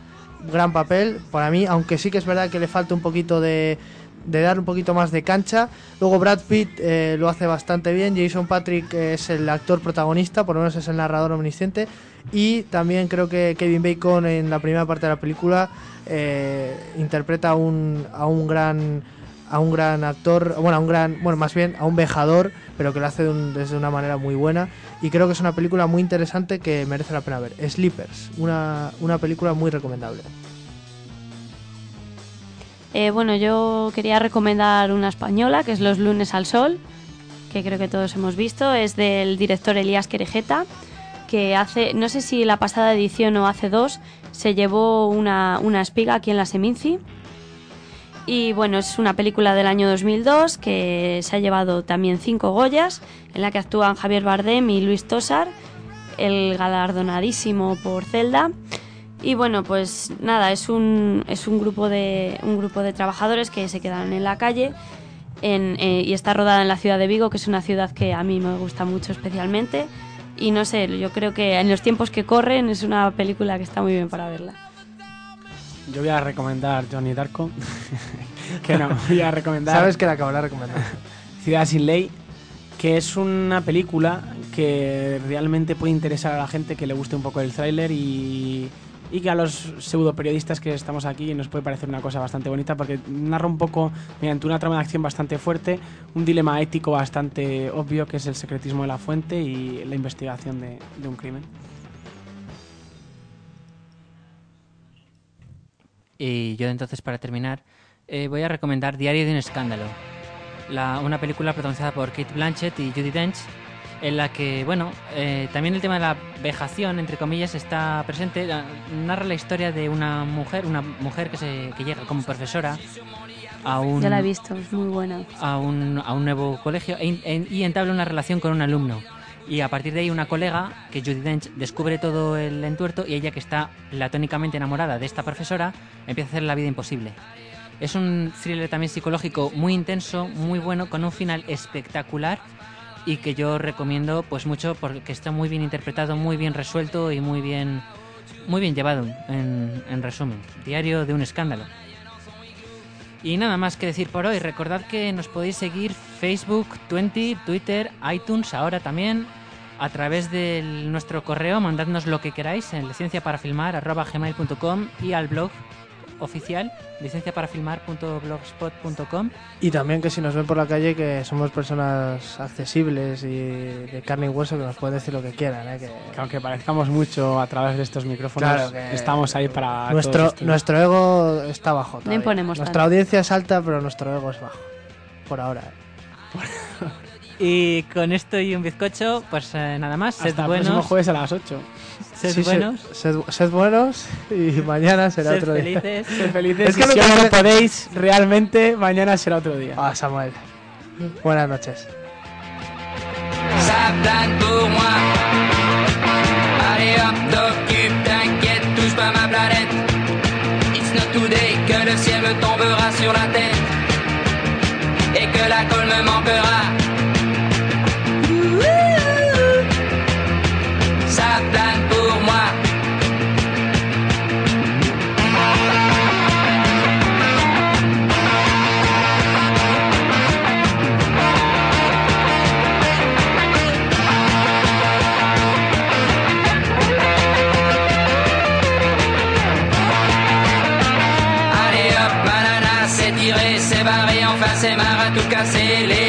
gran papel para mí, aunque sí que es verdad que le falta un poquito de, de dar un poquito más de cancha. Luego Brad Pitt eh, lo hace bastante bien, Jason Patrick es el actor protagonista, por lo menos es el narrador omnisciente, y también creo que Kevin Bacon en la primera parte de la película eh, interpreta a un, a un gran a un gran actor, bueno, a un gran, bueno, más bien a un vejador, pero que lo hace desde una manera muy buena. Y creo que es una película muy interesante que merece la pena ver. Sleepers, una, una película muy recomendable. Eh, bueno, yo quería recomendar una española, que es Los lunes al sol, que creo que todos hemos visto. Es del director Elías Querejeta, que hace, no sé si la pasada edición o hace dos, se llevó una, una espiga aquí en la Seminci. Y bueno, es una película del año 2002 que se ha llevado también cinco Goyas, en la que actúan Javier Bardem y Luis Tosar, el galardonadísimo por Zelda. Y bueno, pues nada, es un, es un, grupo, de, un grupo de trabajadores que se quedan en la calle en, eh, y está rodada en la ciudad de Vigo, que es una ciudad que a mí me gusta mucho especialmente. Y no sé, yo creo que en los tiempos que corren es una película que está muy bien para verla. Yo voy a recomendar Johnny Darko. [laughs] que no, [laughs] voy a recomendar Sabes que la acabaré recomendando. [laughs] Ciudad sin Ley, que es una película que realmente puede interesar a la gente que le guste un poco el tráiler y, y que a los pseudo periodistas que estamos aquí nos puede parecer una cosa bastante bonita porque narra un poco, mediante una trama de acción bastante fuerte, un dilema ético bastante obvio que es el secretismo de la fuente y la investigación de, un crimen. Y yo entonces, para terminar, eh, voy a recomendar Diario de un escándalo. La- una película protagonizada por Kate Blanchett y Judy Dench, en la que, bueno, eh, también el tema de la vejación, entre comillas, está presente. Narra la historia de una mujer, una mujer que, se, que llega como profesora a un, Ya la he visto, es muy buena. a un, a un nuevo colegio e en- y entabla una relación con un alumno. Y a partir de ahí una colega, que Judy Dench, descubre todo el entuerto y ella que está platónicamente enamorada de esta profesora, empieza a hacer la vida imposible. Es un thriller también psicológico muy intenso, muy bueno, con un final espectacular y que yo recomiendo pues mucho porque está muy bien interpretado, muy bien resuelto y muy bien, muy bien llevado, en, en resumen. Diario de un escándalo. Y nada más que decir por hoy. Recordad que nos podéis seguir Facebook, 20, Twitter, iTunes, ahora también. A través de nuestro correo, mandadnos lo que queráis en licenciaparafilmar.gmail.com y al blog oficial licenciaparafilmar.blogspot.com Y también que si nos ven por la calle que somos personas accesibles y de carne y hueso que nos pueden decir lo que quieran. ¿eh? Que Que aunque parezcamos mucho a través de estos micrófonos, Claro que- estamos ahí para nuestro, nuestro ego está bajo. todavía. imponemos Nuestra tanto. audiencia es alta, pero nuestro ego es bajo. Por ahora. ¿eh? [laughs] Y con esto y un bizcocho, pues eh, nada más. Hasta el próximo buenos, jueves a las 8. Sed Sí, buenos, Sed, sed buenos y [laughs] mañana será sed otro día. felices. Sed felices Es que si hoy no podéis, realmente mañana será otro día. Ah, Samuel. Buenas noches. ça plane pour moi. Allez hop, t'occupe, t'inquiète, touche pas ma planète. It's not today que le ciel me tombera sur la tête et que la colle me manquera. Ça plane hacerle